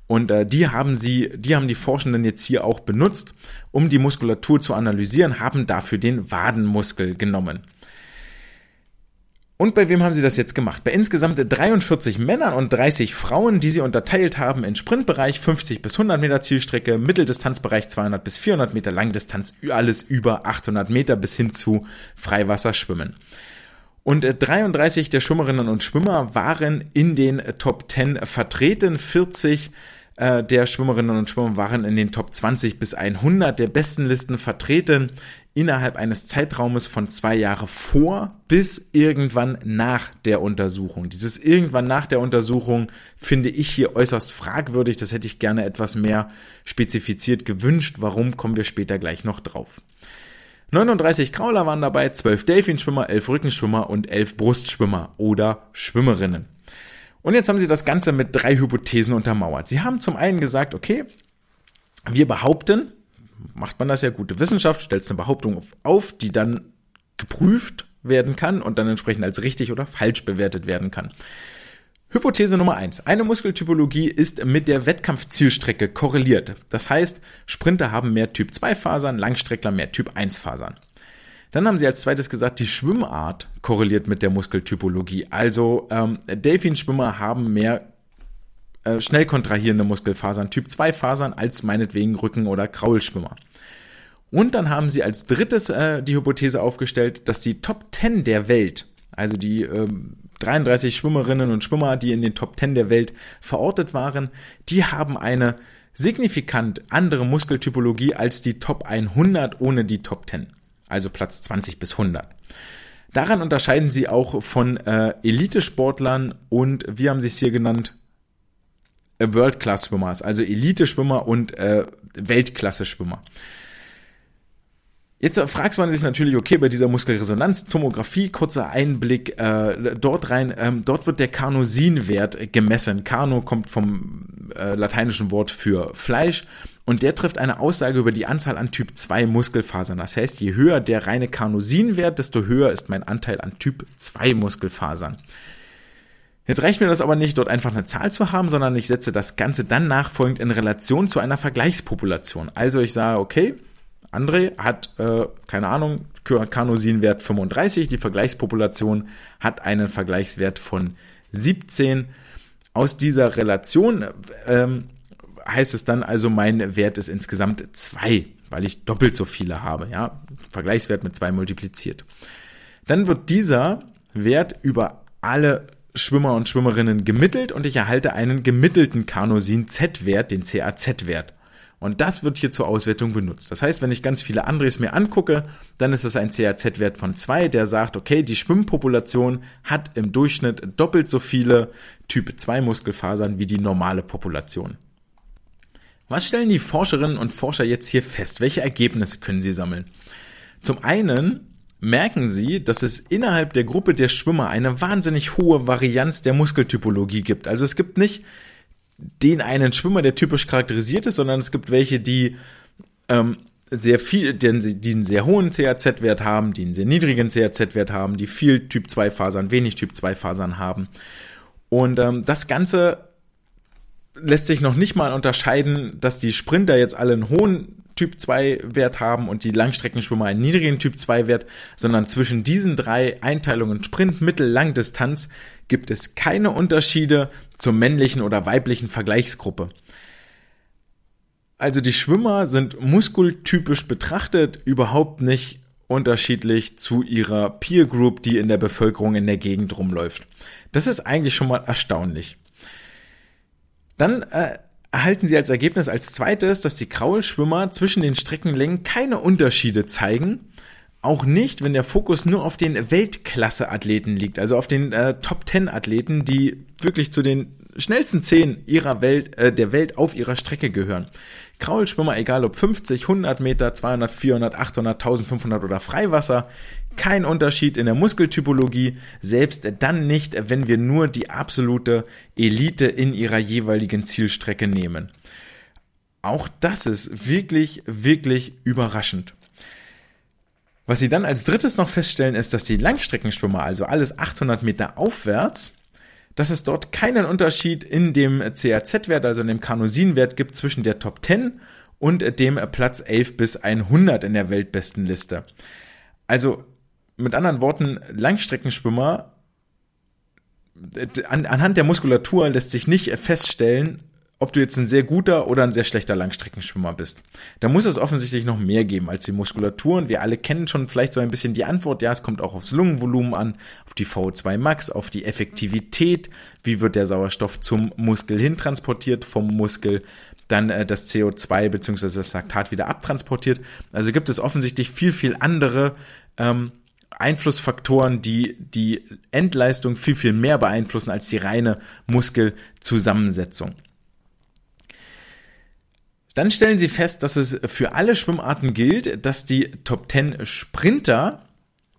[SPEAKER 1] Und äh, die haben sie, die haben die Forschenden jetzt hier auch benutzt, um die Muskulatur zu analysieren, haben dafür den Wadenmuskel genommen. Und bei wem haben sie das jetzt gemacht? Bei insgesamt 43 Männern und 30 Frauen, die sie unterteilt haben in Sprintbereich 50 bis 100 Meter Zielstrecke, Mitteldistanzbereich 200 bis 400 Meter, Langdistanz alles über 800 Meter bis hin zu Freiwasserschwimmen. Und 33 der Schwimmerinnen und Schwimmer waren in den Top 10 vertreten, 40 äh, der Schwimmerinnen und Schwimmer waren in den Top 20 bis 100 der besten Listen vertreten innerhalb eines Zeitraumes von zwei Jahre vor bis irgendwann nach der Untersuchung. Dieses irgendwann nach der Untersuchung finde ich hier äußerst fragwürdig. Das hätte ich gerne etwas mehr spezifiziert gewünscht. Warum kommen wir später gleich noch drauf. 39 Krauler waren dabei, 12 Delfinschwimmer, 11 Rückenschwimmer und 11 Brustschwimmer oder Schwimmerinnen. Und jetzt haben sie das Ganze mit drei Hypothesen untermauert. Sie haben zum einen gesagt, okay, wir behaupten, macht man das ja gute Wissenschaft, stellst eine Behauptung auf, die dann geprüft werden kann und dann entsprechend als richtig oder falsch bewertet werden kann. Hypothese Nummer eins: Eine Muskeltypologie ist mit der Wettkampfzielstrecke korreliert. Das heißt, Sprinter haben mehr Typ 2 Fasern, Langstreckler mehr Typ 1 Fasern. Dann haben sie als zweites gesagt, die Schwimmart korreliert mit der Muskeltypologie. Also ähm, Delfinschwimmer haben mehr äh, schnell kontrahierende Muskelfasern, Typ 2 Fasern, als meinetwegen Rücken- oder Kraulschwimmer. Und dann haben sie als drittes äh, die Hypothese aufgestellt, dass die Top 10 der Welt, also die äh, 33 Schwimmerinnen und Schwimmer, die in den Top 10 der Welt verortet waren, die haben eine signifikant andere Muskeltypologie als die Top 100 ohne die Top 10, also Platz 20 bis 100. Daran unterscheiden sie auch von äh, Elitesportlern und, wie haben sie es hier genannt, World-Class-Schwimmer ist, also Elite-Schwimmer und äh, Weltklasse-Schwimmer. Jetzt fragst man sich natürlich, okay, bei dieser Muskelresonanztomographie, kurzer Einblick äh, dort rein, ähm, dort wird der Carnosinwert gemessen. Carno kommt vom äh, lateinischen Wort für Fleisch und der trifft eine Aussage über die Anzahl an Typ 2 Muskelfasern. Das heißt, je höher der reine Carnosinwert, desto höher ist mein Anteil an Typ 2 Muskelfasern. Jetzt reicht mir das aber nicht, dort einfach eine Zahl zu haben, sondern ich setze das Ganze dann nachfolgend in Relation zu einer Vergleichspopulation. Also ich sage, okay, André hat, äh, keine Ahnung, Carnosinwert 35, die Vergleichspopulation hat einen Vergleichswert von 17. Aus dieser Relation ähm, heißt es dann also, mein Wert ist insgesamt 2, weil ich doppelt so viele habe, ja, Vergleichswert mit 2 multipliziert. Dann wird dieser Wert über alle Schwimmer und Schwimmerinnen gemittelt und ich erhalte einen gemittelten Carnosin-Z-Wert, den CAZ-Wert. Und das wird hier zur Auswertung benutzt. Das heißt, wenn ich ganz viele Andres mir angucke, dann ist es ein CAZ-Wert von 2, der sagt, okay, die Schwimmpopulation hat im Durchschnitt doppelt so viele Typ 2 Muskelfasern wie die normale Population. Was stellen die Forscherinnen und Forscher jetzt hier fest? Welche Ergebnisse können sie sammeln? Zum einen merken sie, dass es innerhalb der Gruppe der Schwimmer eine wahnsinnig hohe Varianz der Muskeltypologie gibt. Also es gibt nicht den einen Schwimmer, der typisch charakterisiert ist, sondern es gibt welche, die ähm, sehr viel, die einen sehr hohen CAZ-Wert haben, die einen sehr niedrigen CAZ-Wert haben, die viel Typ 2 Fasern, wenig Typ 2 Fasern haben. Und ähm, das Ganze lässt sich noch nicht mal unterscheiden, dass die Sprinter jetzt alle einen hohen Typ 2 Wert haben und die Langstreckenschwimmer einen niedrigen Typ 2 Wert, sondern zwischen diesen drei Einteilungen Sprint, Mittel, Langdistanz gibt es keine Unterschiede zur männlichen oder weiblichen Vergleichsgruppe. Also die Schwimmer sind muskultypisch betrachtet überhaupt nicht unterschiedlich zu ihrer Peer Group, die in der Bevölkerung in der Gegend rumläuft. Das ist eigentlich schon mal erstaunlich. Dann äh, erhalten sie als Ergebnis als zweites, dass die Kraulschwimmer zwischen den Streckenlängen keine Unterschiede zeigen. Auch nicht, wenn der Fokus nur auf den Weltklasse-Athleten liegt, also auf den äh, Top-10-Athleten, die wirklich zu den schnellsten zehn ihrer Welt, äh, der Welt auf ihrer Strecke gehören. Kraulschwimmer, egal ob 50, 100 Meter, 200, 400, 800, 1500 oder Freiwasser, kein Unterschied in der Muskeltypologie, selbst dann nicht, wenn wir nur die absolute Elite in ihrer jeweiligen Zielstrecke nehmen. Auch das ist wirklich, wirklich überraschend. Was sie dann als drittes noch feststellen, ist, dass die Langstreckenschwimmer, also alles 800 Meter aufwärts, dass es dort keinen Unterschied in dem CAZ-Wert, also in dem Carnosin-Wert gibt zwischen der Top 10 und dem Platz 11 bis 100 in der Weltbestenliste. Also mit anderen Worten, Langstreckenschwimmer, an, anhand der Muskulatur lässt sich nicht feststellen, ob du jetzt ein sehr guter oder ein sehr schlechter Langstreckenschwimmer bist. Da muss es offensichtlich noch mehr geben als die Muskulatur. Und wir alle kennen schon vielleicht so ein bisschen die Antwort. Ja, es kommt auch aufs Lungenvolumen an, auf die VO2 Max, auf die Effektivität. Wie wird der Sauerstoff zum Muskel hin transportiert, vom Muskel dann äh, das CO2 bzw. das Laktat wieder abtransportiert. Also gibt es offensichtlich viel, viel andere ähm, Einflussfaktoren, die die Endleistung viel, viel mehr beeinflussen als die reine Muskelzusammensetzung. Dann stellen sie fest, dass es für alle Schwimmarten gilt, dass die Top 10 Sprinter,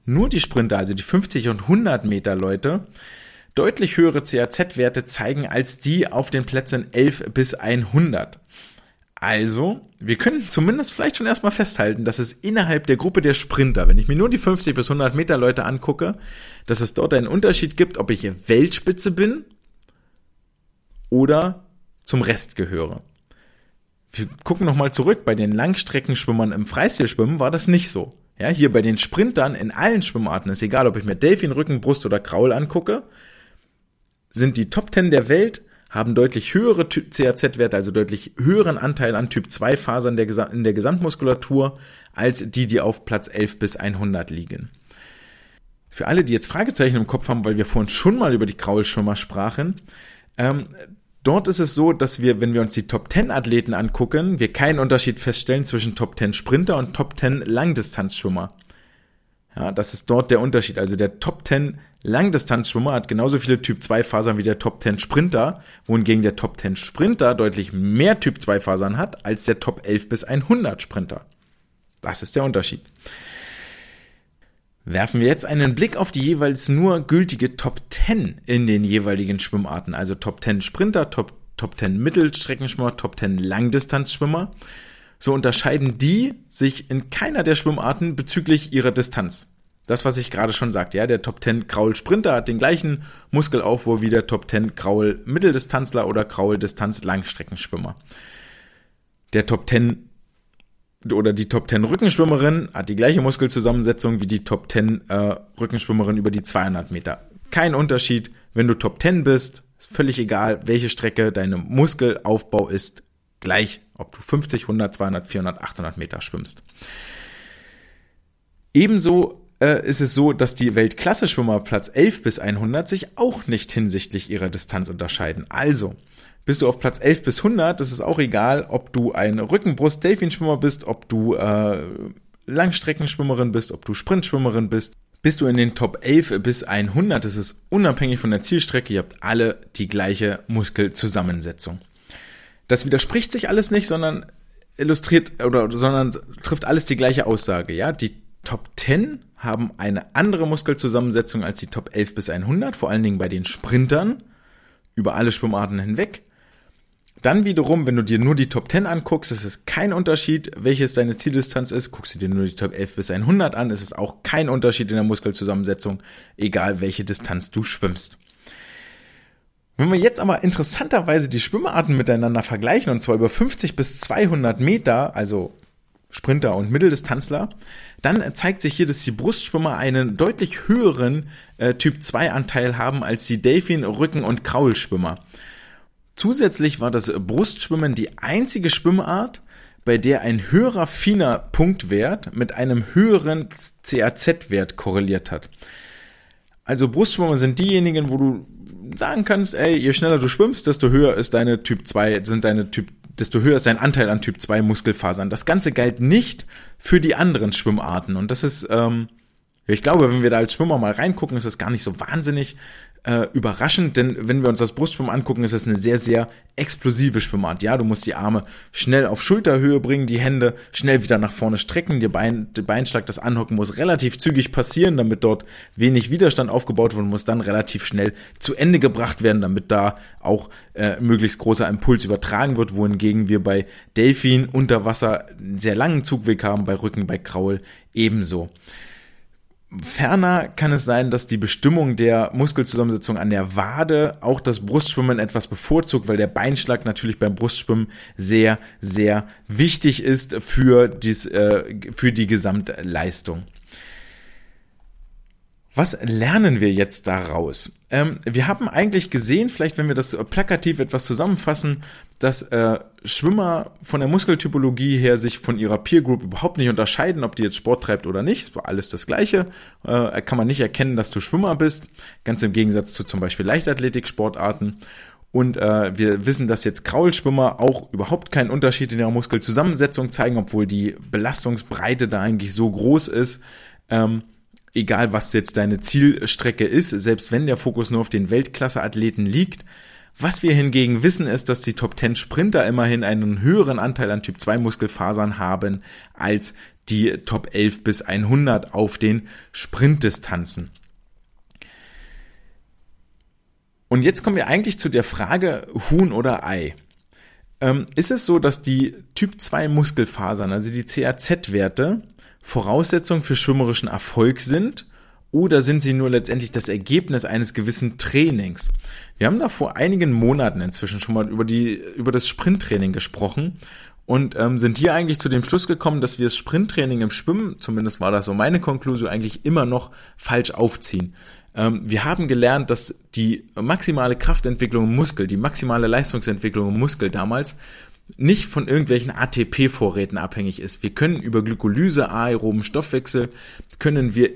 [SPEAKER 1] nur die Sprinter, also die 50 und 100 Meter Leute, deutlich höhere CAZ-Werte zeigen als die auf den Plätzen 11 bis 100. Also, wir können zumindest vielleicht schon erstmal festhalten, dass es innerhalb der Gruppe der Sprinter, wenn ich mir nur die 50 bis 100 Meter Leute angucke, dass es dort einen Unterschied gibt, ob ich Weltspitze bin oder zum Rest gehöre. Wir gucken nochmal zurück, bei den Langstreckenschwimmern im Freistilschwimmen war das nicht so. Ja, hier bei den Sprintern in allen Schwimmarten ist egal, ob ich mir Delfin, Rücken, Brust oder Kraul angucke, sind die Top 10 der Welt haben deutlich höhere CAZ-Werte, also deutlich höheren Anteil an Typ 2 Fasern in der Gesamtmuskulatur als die, die auf Platz 11 bis 100 liegen. Für alle, die jetzt Fragezeichen im Kopf haben, weil wir vorhin schon mal über die Kraulschwimmer sprachen, ähm, dort ist es so, dass wir, wenn wir uns die Top 10 Athleten angucken, wir keinen Unterschied feststellen zwischen Top 10 Sprinter und Top 10 Langdistanzschwimmer. Ja, das ist dort der Unterschied. Also der Top 10 Langdistanzschwimmer hat genauso viele Typ 2 Fasern wie der Top 10 Sprinter, wohingegen der Top 10 Sprinter deutlich mehr Typ 2 Fasern hat als der Top 11 bis 100 Sprinter. Das ist der Unterschied. Werfen wir jetzt einen Blick auf die jeweils nur gültige Top 10 in den jeweiligen Schwimmarten, also Top 10 Sprinter, Top, Top 10 Mittelstreckenschwimmer, Top 10 Langdistanzschwimmer, so unterscheiden die sich in keiner der Schwimmarten bezüglich ihrer Distanz. Das, was ich gerade schon sagte, ja, der Top 10 Kraul Sprinter hat den gleichen Muskelaufbau wie der Top 10 Kraul Mitteldistanzler oder Kraul Distanz Langstreckenschwimmer. Der Top 10 oder die Top 10 Rückenschwimmerin hat die gleiche Muskelzusammensetzung wie die Top 10 äh, Rückenschwimmerin über die 200 Meter. Kein Unterschied, wenn du Top 10 bist, ist völlig egal, welche Strecke deinem Muskelaufbau ist, gleich, ob du 50, 100, 200, 400, 800 Meter schwimmst. Ebenso äh, ist es so, dass die Weltklasse-Schwimmer Platz 11 bis 100 sich auch nicht hinsichtlich ihrer Distanz unterscheiden. Also, bist du auf Platz 11 bis 100, das ist auch egal, ob du ein Rückenbrust-Delfinschwimmer bist, ob du äh, Langstreckenschwimmerin bist, ob du Sprintschwimmerin bist. Bist du in den Top 11 bis 100, das ist unabhängig von der Zielstrecke, ihr habt alle die gleiche Muskelzusammensetzung. Das widerspricht sich alles nicht, sondern illustriert oder sondern trifft alles die gleiche Aussage, ja? Die Top 10 haben eine andere Muskelzusammensetzung als die Top 11 bis 100, vor allen Dingen bei den Sprintern über alle Schwimmarten hinweg. Dann wiederum, wenn du dir nur die Top 10 anguckst, ist es kein Unterschied, welches deine Zieldistanz ist. Guckst du dir nur die Top 11 bis 100 an, ist es auch kein Unterschied in der Muskelzusammensetzung, egal welche Distanz du schwimmst. Wenn wir jetzt aber interessanterweise die Schwimmarten miteinander vergleichen, und zwar über 50 bis 200 Meter, also Sprinter und Mitteldistanzler, dann zeigt sich hier, dass die Brustschwimmer einen deutlich höheren äh, Typ 2 Anteil haben als die Delfin, Rücken und Kraulschwimmer. Zusätzlich war das Brustschwimmen die einzige Schwimmart, bei der ein höherer finer Punktwert mit einem höheren CAZ-Wert korreliert hat. Also Brustschwimmer sind diejenigen, wo du sagen kannst, ey, je schneller du schwimmst, desto höher ist deine Typ 2, sind deine Typ, desto höher ist dein Anteil an Typ 2 Muskelfasern. Das Ganze galt nicht für die anderen Schwimmarten. Und das ist, ähm, ich glaube, wenn wir da als Schwimmer mal reingucken, ist das gar nicht so wahnsinnig äh, überraschend, denn wenn wir uns das Brustschwimmen angucken, ist es eine sehr, sehr explosive Schwimmart. Ja, du musst die Arme schnell auf Schulterhöhe bringen, die Hände schnell wieder nach vorne strecken, der, Bein, Beinschlag, das Anhocken muss relativ zügig passieren, damit dort wenig Widerstand aufgebaut wird und muss dann relativ schnell zu Ende gebracht werden, damit da auch äh, möglichst großer Impuls übertragen wird, wohingegen wir bei Delfin unter Wasser einen sehr langen Zugweg haben, bei Rücken, bei Kraul ebenso. Ferner kann es sein, dass die Bestimmung der Muskelzusammensetzung an der Wade auch das Brustschwimmen etwas bevorzugt, weil der Beinschlag natürlich beim Brustschwimmen sehr, sehr wichtig ist für, dies, äh, für die Gesamtleistung. Was lernen wir jetzt daraus? Ähm, wir haben eigentlich gesehen, vielleicht wenn wir das plakativ etwas zusammenfassen, dass äh, Schwimmer von der Muskeltypologie her sich von ihrer Peer Group überhaupt nicht unterscheiden, ob die jetzt Sport treibt oder nicht. Es war alles das Gleiche. Äh, kann man nicht erkennen, dass du Schwimmer bist. Ganz im Gegensatz zu zum Beispiel Leichtathletik-Sportarten. Und äh, wir wissen, dass jetzt Kraulschwimmer auch überhaupt keinen Unterschied in ihrer Muskelzusammensetzung zeigen, obwohl die Belastungsbreite da eigentlich so groß ist. Ähm, egal was jetzt deine Zielstrecke ist, selbst wenn der Fokus nur auf den Weltklasse-Athleten liegt. Was wir hingegen wissen, ist, dass die Top 10 Sprinter immerhin einen höheren Anteil an Typ 2 Muskelfasern haben als die Top 11 bis 100 auf den Sprintdistanzen. Und jetzt kommen wir eigentlich zu der Frage Huhn oder Ei. Ähm, ist es so, dass die Typ 2 Muskelfasern, also die CAZ-Werte, Voraussetzung für schwimmerischen Erfolg sind oder sind sie nur letztendlich das Ergebnis eines gewissen Trainings? Wir haben da vor einigen Monaten inzwischen schon mal über die über das Sprinttraining gesprochen und ähm, sind hier eigentlich zu dem Schluss gekommen, dass wir das Sprinttraining im Schwimmen, zumindest war das so meine Konklusion, eigentlich immer noch falsch aufziehen. Ähm, wir haben gelernt, dass die maximale Kraftentwicklung im Muskel, die maximale Leistungsentwicklung im Muskel damals nicht von irgendwelchen ATP-Vorräten abhängig ist. Wir können über Glykolyse, aeroben Stoffwechsel, können wir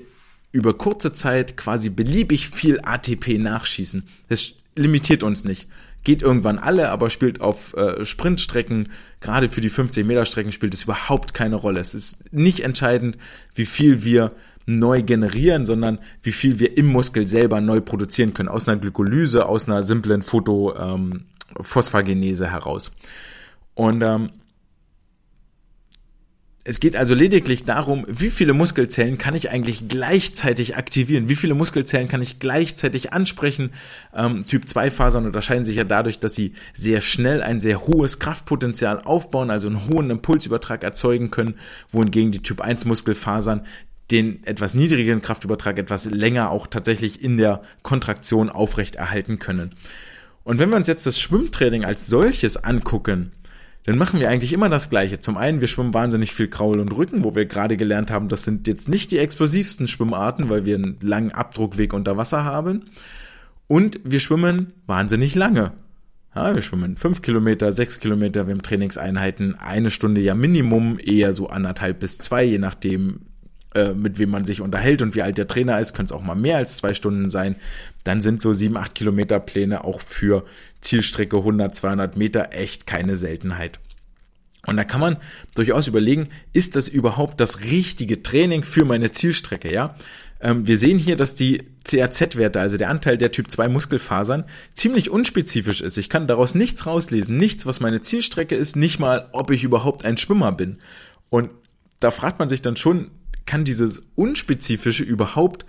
[SPEAKER 1] über kurze Zeit quasi beliebig viel ATP nachschießen. Das limitiert uns nicht. Geht irgendwann alle, aber spielt auf äh, Sprintstrecken, gerade für die 15 Meter Strecken spielt es überhaupt keine Rolle. Es ist nicht entscheidend, wie viel wir neu generieren, sondern wie viel wir im Muskel selber neu produzieren können, aus einer Glykolyse, aus einer simplen Photophosphagenese ähm, heraus. Und ähm, es geht also lediglich darum, wie viele Muskelzellen kann ich eigentlich gleichzeitig aktivieren, wie viele Muskelzellen kann ich gleichzeitig ansprechen. Ähm, typ 2 Fasern unterscheiden sich ja dadurch, dass sie sehr schnell ein sehr hohes Kraftpotenzial aufbauen, also einen hohen Impulsübertrag erzeugen können, wohingegen die Typ 1 Muskelfasern den etwas niedrigeren Kraftübertrag etwas länger auch tatsächlich in der Kontraktion aufrechterhalten können. Und wenn wir uns jetzt das Schwimmtraining als solches angucken, dann machen wir eigentlich immer das Gleiche. Zum einen, wir schwimmen wahnsinnig viel Kraul und Rücken, wo wir gerade gelernt haben, das sind jetzt nicht die explosivsten Schwimmarten, weil wir einen langen Abdruckweg unter Wasser haben. Und wir schwimmen wahnsinnig lange. Ja, wir schwimmen fünf Kilometer, sechs Kilometer, wir haben Trainingseinheiten, eine Stunde ja Minimum, eher so anderthalb bis zwei, je nachdem, äh, mit wem man sich unterhält und wie alt der Trainer ist, könnte es auch mal mehr als zwei Stunden sein. Dann sind so sieben, acht Kilometer Pläne auch für Zielstrecke 100, 200 Meter echt keine Seltenheit. Und da kann man durchaus überlegen, ist das überhaupt das richtige Training für meine Zielstrecke, ja? Ähm, wir sehen hier, dass die CAZ-Werte, also der Anteil der Typ 2 Muskelfasern, ziemlich unspezifisch ist. Ich kann daraus nichts rauslesen, nichts, was meine Zielstrecke ist, nicht mal, ob ich überhaupt ein Schwimmer bin. Und da fragt man sich dann schon, kann dieses Unspezifische überhaupt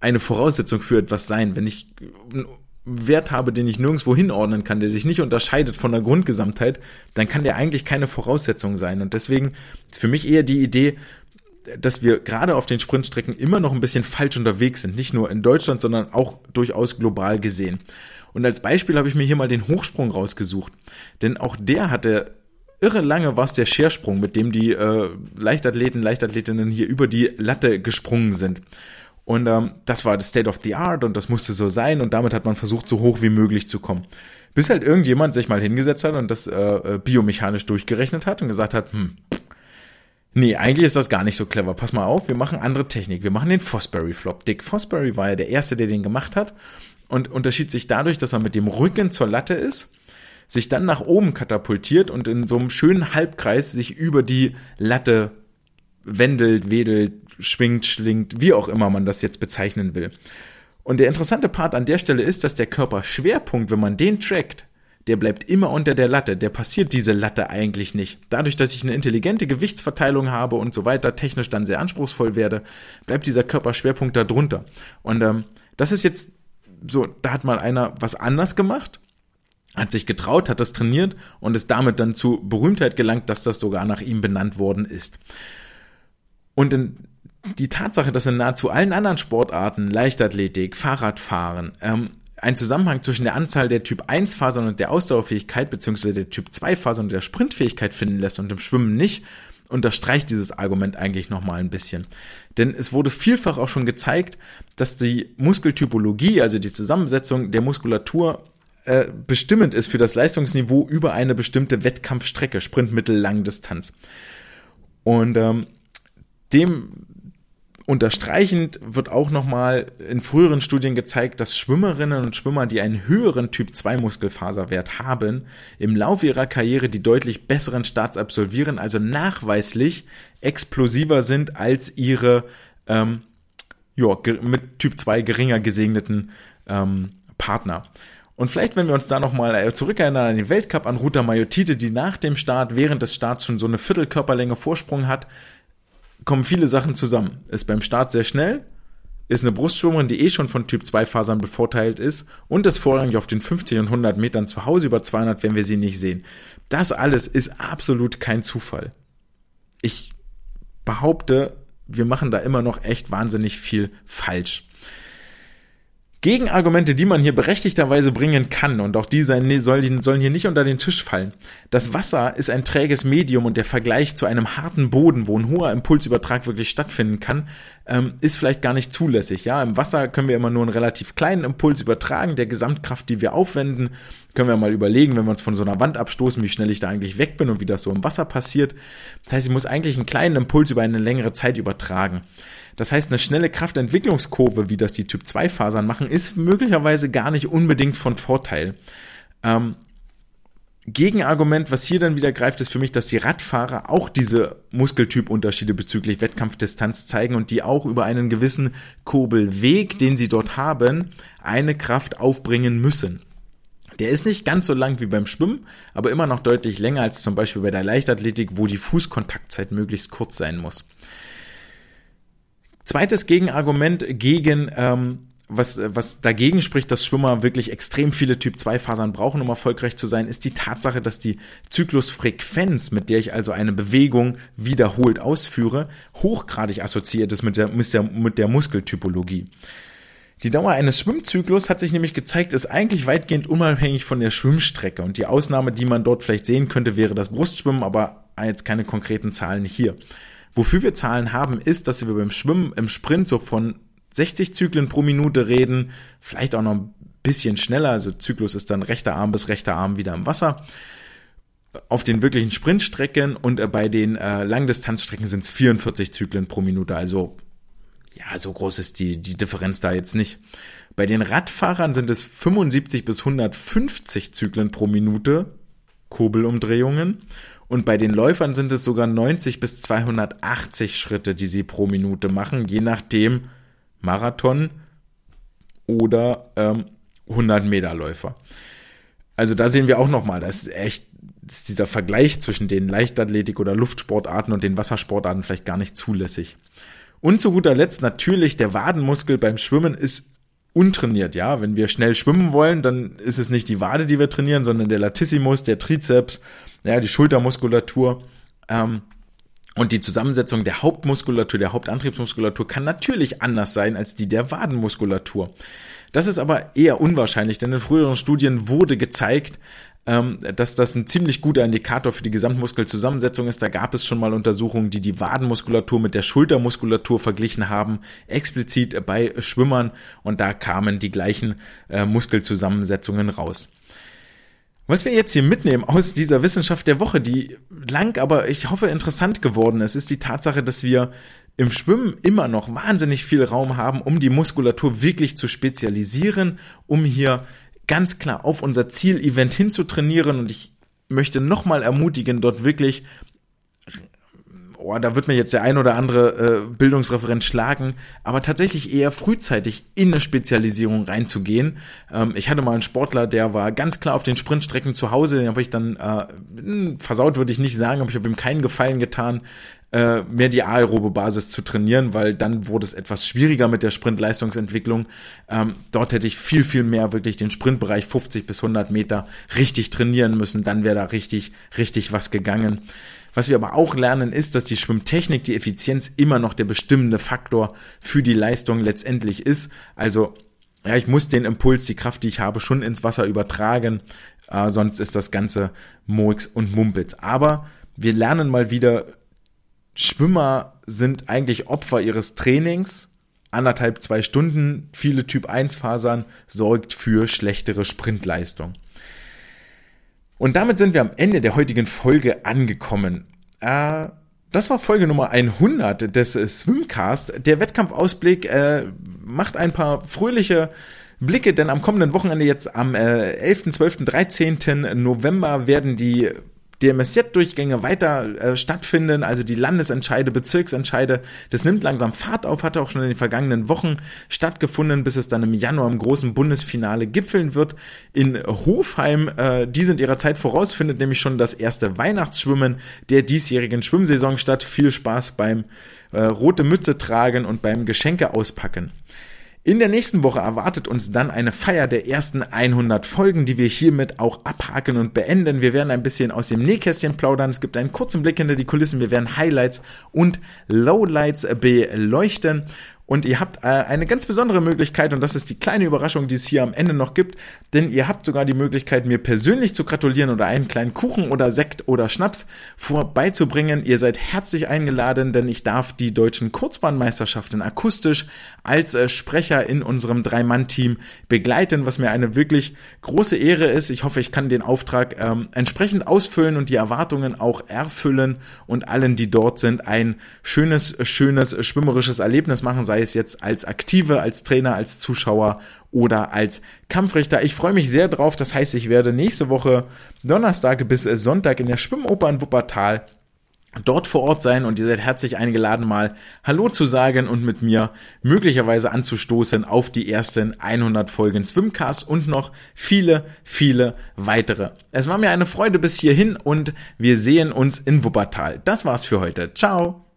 [SPEAKER 1] eine Voraussetzung für etwas sein? Wenn ich einen Wert habe, den ich nirgendwo hinordnen kann, der sich nicht unterscheidet von der Grundgesamtheit, dann kann der eigentlich keine Voraussetzung sein. Und deswegen ist für mich eher die Idee, dass wir gerade auf den Sprintstrecken immer noch ein bisschen falsch unterwegs sind. Nicht nur in Deutschland, sondern auch durchaus global gesehen. Und als Beispiel habe ich mir hier mal den Hochsprung rausgesucht. Denn auch der hatte irre lange war es der Schersprung, mit dem die äh, Leichtathleten, Leichtathletinnen hier über die Latte gesprungen sind. Und ähm, das war das State of the Art und das musste so sein und damit hat man versucht, so hoch wie möglich zu kommen. Bis halt irgendjemand sich mal hingesetzt hat und das äh, äh biomechanisch durchgerechnet hat und gesagt hat, hm, Nee, eigentlich ist das gar nicht so clever. Pass mal auf, wir machen andere Technik. Wir machen den Fosbury Flop. Dick Fosbury war ja der Erste, der den gemacht hat und unterschied sich dadurch, dass er mit dem Rücken zur Latte ist, sich dann nach oben katapultiert und in so einem schönen Halbkreis sich über die Latte wendelt, wedelt, schwingt, schlingt, wie auch immer man das jetzt bezeichnen will. Und der interessante Part an der Stelle ist, dass der Körperschwerpunkt, wenn man den trackt, der bleibt immer unter der Latte, der passiert diese Latte eigentlich nicht. Dadurch, dass ich eine intelligente Gewichtsverteilung habe und so weiter, technisch dann sehr anspruchsvoll werde, bleibt dieser Körperschwerpunkt da drunter. Und ähm, das ist jetzt so, da hat mal einer was anders gemacht, hat sich getraut, hat das trainiert und ist damit dann zu Berühmtheit gelangt, dass das sogar nach ihm benannt worden ist. Und in die Tatsache, dass in nahezu allen anderen Sportarten, Leichtathletik, Fahrradfahren, ähm, ein Zusammenhang zwischen der Anzahl der Typ 1 Fasern und der Ausdauerfähigkeit beziehungsweise der Typ 2 Fasern und der Sprintfähigkeit finden lässt und im Schwimmen nicht, unterstreicht dieses Argument eigentlich nochmal ein bisschen. Denn es wurde vielfach auch schon gezeigt, dass die Muskeltypologie, also die Zusammensetzung der Muskulatur, äh, bestimmend ist für das Leistungsniveau über eine bestimmte Wettkampfstrecke, Sprint, Mittel, Langdistanz. Und ähm, dem Unterstreichend wird auch nochmal in früheren Studien gezeigt, dass Schwimmerinnen und Schwimmer, die einen höheren Typ 2 Muskelfaserwert haben, im Laufe ihrer Karriere die deutlich besseren Starts absolvieren, also nachweislich explosiver sind als ihre ähm, ja, mit Typ 2 geringer gesegneten ähm, Partner. Und vielleicht, wenn wir uns da nochmal äh, zurückerinnern an den Weltcup, an Ruta Majotite, die nach dem Start, während des Starts schon so eine Viertelkörperlänge Vorsprung hat, kommen viele Sachen zusammen. Ist beim Start sehr schnell, ist eine Brustschwimmerin, die eh schon von Typ 2 Fasern bevorteilt ist und ist vorrangig auf den 50 und 100 Metern zu Hause über 200, wenn wir sie nicht sehen. Das alles ist absolut kein Zufall. Ich behaupte, wir machen da immer noch echt wahnsinnig viel falsch. Gegenargumente, die man hier berechtigterweise bringen kann, und auch die sollen, hier nicht unter den Tisch fallen. Das Wasser ist ein träges Medium und der Vergleich zu einem harten Boden, wo ein hoher Impulsübertrag wirklich stattfinden kann, ähm, ist vielleicht gar nicht zulässig. Ja, im Wasser können wir immer nur einen relativ kleinen Impuls übertragen. Der Gesamtkraft, die wir aufwenden, können wir mal überlegen, wenn wir uns von so einer Wand abstoßen, wie schnell ich da eigentlich weg bin und wie das so im Wasser passiert. Das heißt, ich muss eigentlich einen kleinen Impuls über eine längere Zeit übertragen. Das heißt, eine schnelle Kraftentwicklungskurve, wie das die Typ-2-Fasern machen, ist möglicherweise gar nicht unbedingt von Vorteil. Ähm, Gegenargument, was hier dann wieder greift, ist für mich, dass die Radfahrer auch diese Muskeltypunterschiede bezüglich Wettkampfdistanz zeigen und die auch über einen gewissen Kurbelweg, den sie dort haben, eine Kraft aufbringen müssen. Der ist nicht ganz so lang wie beim Schwimmen, aber immer noch deutlich länger als zum Beispiel bei der Leichtathletik, wo die Fußkontaktzeit möglichst kurz sein muss. Zweites Gegenargument gegen ähm, was, was dagegen spricht, dass Schwimmer wirklich extrem viele Typ-2-Fasern brauchen, um erfolgreich zu sein, ist die Tatsache, dass die Zyklusfrequenz, mit der ich also eine Bewegung wiederholt ausführe, hochgradig assoziiert ist mit der, mit der, mit der Muskeltypologie. Die Dauer eines Schwimmzyklus hat sich nämlich gezeigt, ist eigentlich weitgehend unabhängig von der Schwimmstrecke. Und die Ausnahme, die man dort vielleicht sehen könnte, wäre das Brustschwimmen, aber jetzt keine konkreten Zahlen hier. Wofür wir Zahlen haben, ist, dass wir beim Schwimmen im Sprint so von 60 Zyklen pro Minute reden, vielleicht auch noch ein bisschen schneller, also Zyklus ist dann rechter Arm bis rechter Arm wieder im Wasser. Auf den wirklichen Sprintstrecken und bei den äh, Langdistanzstrecken sind es 44 Zyklen pro Minute, also ja, so groß ist die, die Differenz da jetzt nicht. Bei den Radfahrern sind es 75 bis 150 Zyklen pro Minute, Kurbelumdrehungen und bei den Läufern sind es sogar 90 bis 280 Schritte, die sie pro Minute machen, je nachdem Marathon oder ähm, 100 Meter Läufer. Also da sehen wir auch nochmal, das ist echt ist dieser Vergleich zwischen den Leichtathletik- oder Luftsportarten und den Wassersportarten vielleicht gar nicht zulässig. Und zu guter Letzt natürlich der Wadenmuskel beim Schwimmen ist untrainiert, ja. Wenn wir schnell schwimmen wollen, dann ist es nicht die Wade, die wir trainieren, sondern der Latissimus, der Trizeps, ja, die Schultermuskulatur. Ähm, und die Zusammensetzung der Hauptmuskulatur, der Hauptantriebsmuskulatur kann natürlich anders sein als die der Wadenmuskulatur. Das ist aber eher unwahrscheinlich, denn in früheren Studien wurde gezeigt, ähm, dass das ein ziemlich guter Indikator für die Gesamtmuskelzusammensetzung ist. Da gab es schon mal Untersuchungen, die die Wadenmuskulatur mit der Schultermuskulatur verglichen haben, explizit bei Schwimmern und da kamen die gleichen äh, Muskelzusammensetzungen raus. Was wir jetzt hier mitnehmen aus dieser Wissenschaft der Woche, die lang, aber ich hoffe interessant geworden ist, ist die Tatsache, dass wir im Schwimmen immer noch wahnsinnig viel Raum haben, um die Muskulatur wirklich zu spezialisieren, um hier ganz klar auf unser Ziel-Event hinzutrainieren. Und ich möchte nochmal ermutigen, dort wirklich oh, da wird mir jetzt der ein oder andere äh, Bildungsreferent schlagen, aber tatsächlich eher frühzeitig in eine Spezialisierung reinzugehen. Ähm, ich hatte mal einen Sportler, der war ganz klar auf den Sprintstrecken zu Hause, den habe ich dann äh, hm, versaut, würde ich nicht sagen, aber ich habe ihm keinen Gefallen getan, äh, mehr die aerobe Basis zu trainieren, weil dann wurde es etwas schwieriger mit der Sprintleistungsentwicklung. Ähm, dort hätte ich viel, viel mehr wirklich den Sprintbereich 50 bis 100 Meter richtig trainieren müssen. Dann wäre da richtig, richtig was gegangen. Was wir aber auch lernen, ist, dass die Schwimmtechnik, die Effizienz immer noch der bestimmende Faktor für die Leistung letztendlich ist. Also, ja, ich muss den Impuls, die Kraft, die ich habe, schon ins Wasser übertragen, äh, sonst ist das Ganze Moix und Mumpitz. Aber wir lernen mal wieder, Schwimmer sind eigentlich Opfer ihres Trainings. Anderthalb, zwei Stunden, viele Typ 1 Fasern sorgt für schlechtere Sprintleistung. Und damit sind wir am Ende der heutigen Folge angekommen. Äh, das war Folge Nummer 100 des Swimcast. Der Wettkampfausblick äh, macht ein paar fröhliche Blicke, denn am kommenden Wochenende jetzt am äh, 11., 12., 13. November werden die DMSZ-Durchgänge weiter äh, stattfinden, also die Landesentscheide, Bezirksentscheide, das nimmt langsam Fahrt auf, hat auch schon in den vergangenen Wochen stattgefunden, bis es dann im Januar im großen Bundesfinale gipfeln wird. In Hofheim, äh, die sind ihrer Zeit voraus, findet nämlich schon das erste Weihnachtsschwimmen der diesjährigen Schwimmsaison statt. Viel Spaß beim äh, rote Mütze tragen und beim Geschenke auspacken. In der nächsten Woche erwartet uns dann eine Feier der ersten 100 Folgen, die wir hiermit auch abhaken und beenden. Wir werden ein bisschen aus dem Nähkästchen plaudern. Es gibt einen kurzen Blick hinter die Kulissen. Wir werden Highlights und Lowlights beleuchten. Und ihr habt äh, eine ganz besondere Möglichkeit, und das ist die kleine Überraschung, die es hier am Ende noch gibt, denn ihr habt sogar die Möglichkeit, mir persönlich zu gratulieren oder einen kleinen Kuchen oder Sekt oder Schnaps vorbeizubringen. Ihr seid herzlich eingeladen, denn ich darf die deutschen Kurzbahnmeisterschaften akustisch als äh, Sprecher in unserem Drei-Mann-Team begleiten, was mir eine wirklich große Ehre ist. Ich hoffe, ich kann den Auftrag ähm, entsprechend ausfüllen und die Erwartungen auch erfüllen und allen, die dort sind, ein schönes, schönes, schwimmerisches Erlebnis machen, sei es jetzt als Aktive, als Trainer, als Zuschauer oder als Kampfrichter. Ich freue mich sehr drauf. Das heißt, ich werde nächste Woche Donnerstag bis Sonntag in der Schwimmoper in Wuppertal dort vor Ort sein und ihr seid herzlich eingeladen, mal Hallo zu sagen und mit mir möglicherweise anzustoßen auf die ersten 100 Folgen Swimcast und noch viele, viele weitere. Es war mir eine Freude bis hierhin und wir sehen uns in Wuppertal. Das war's für heute. Ciao!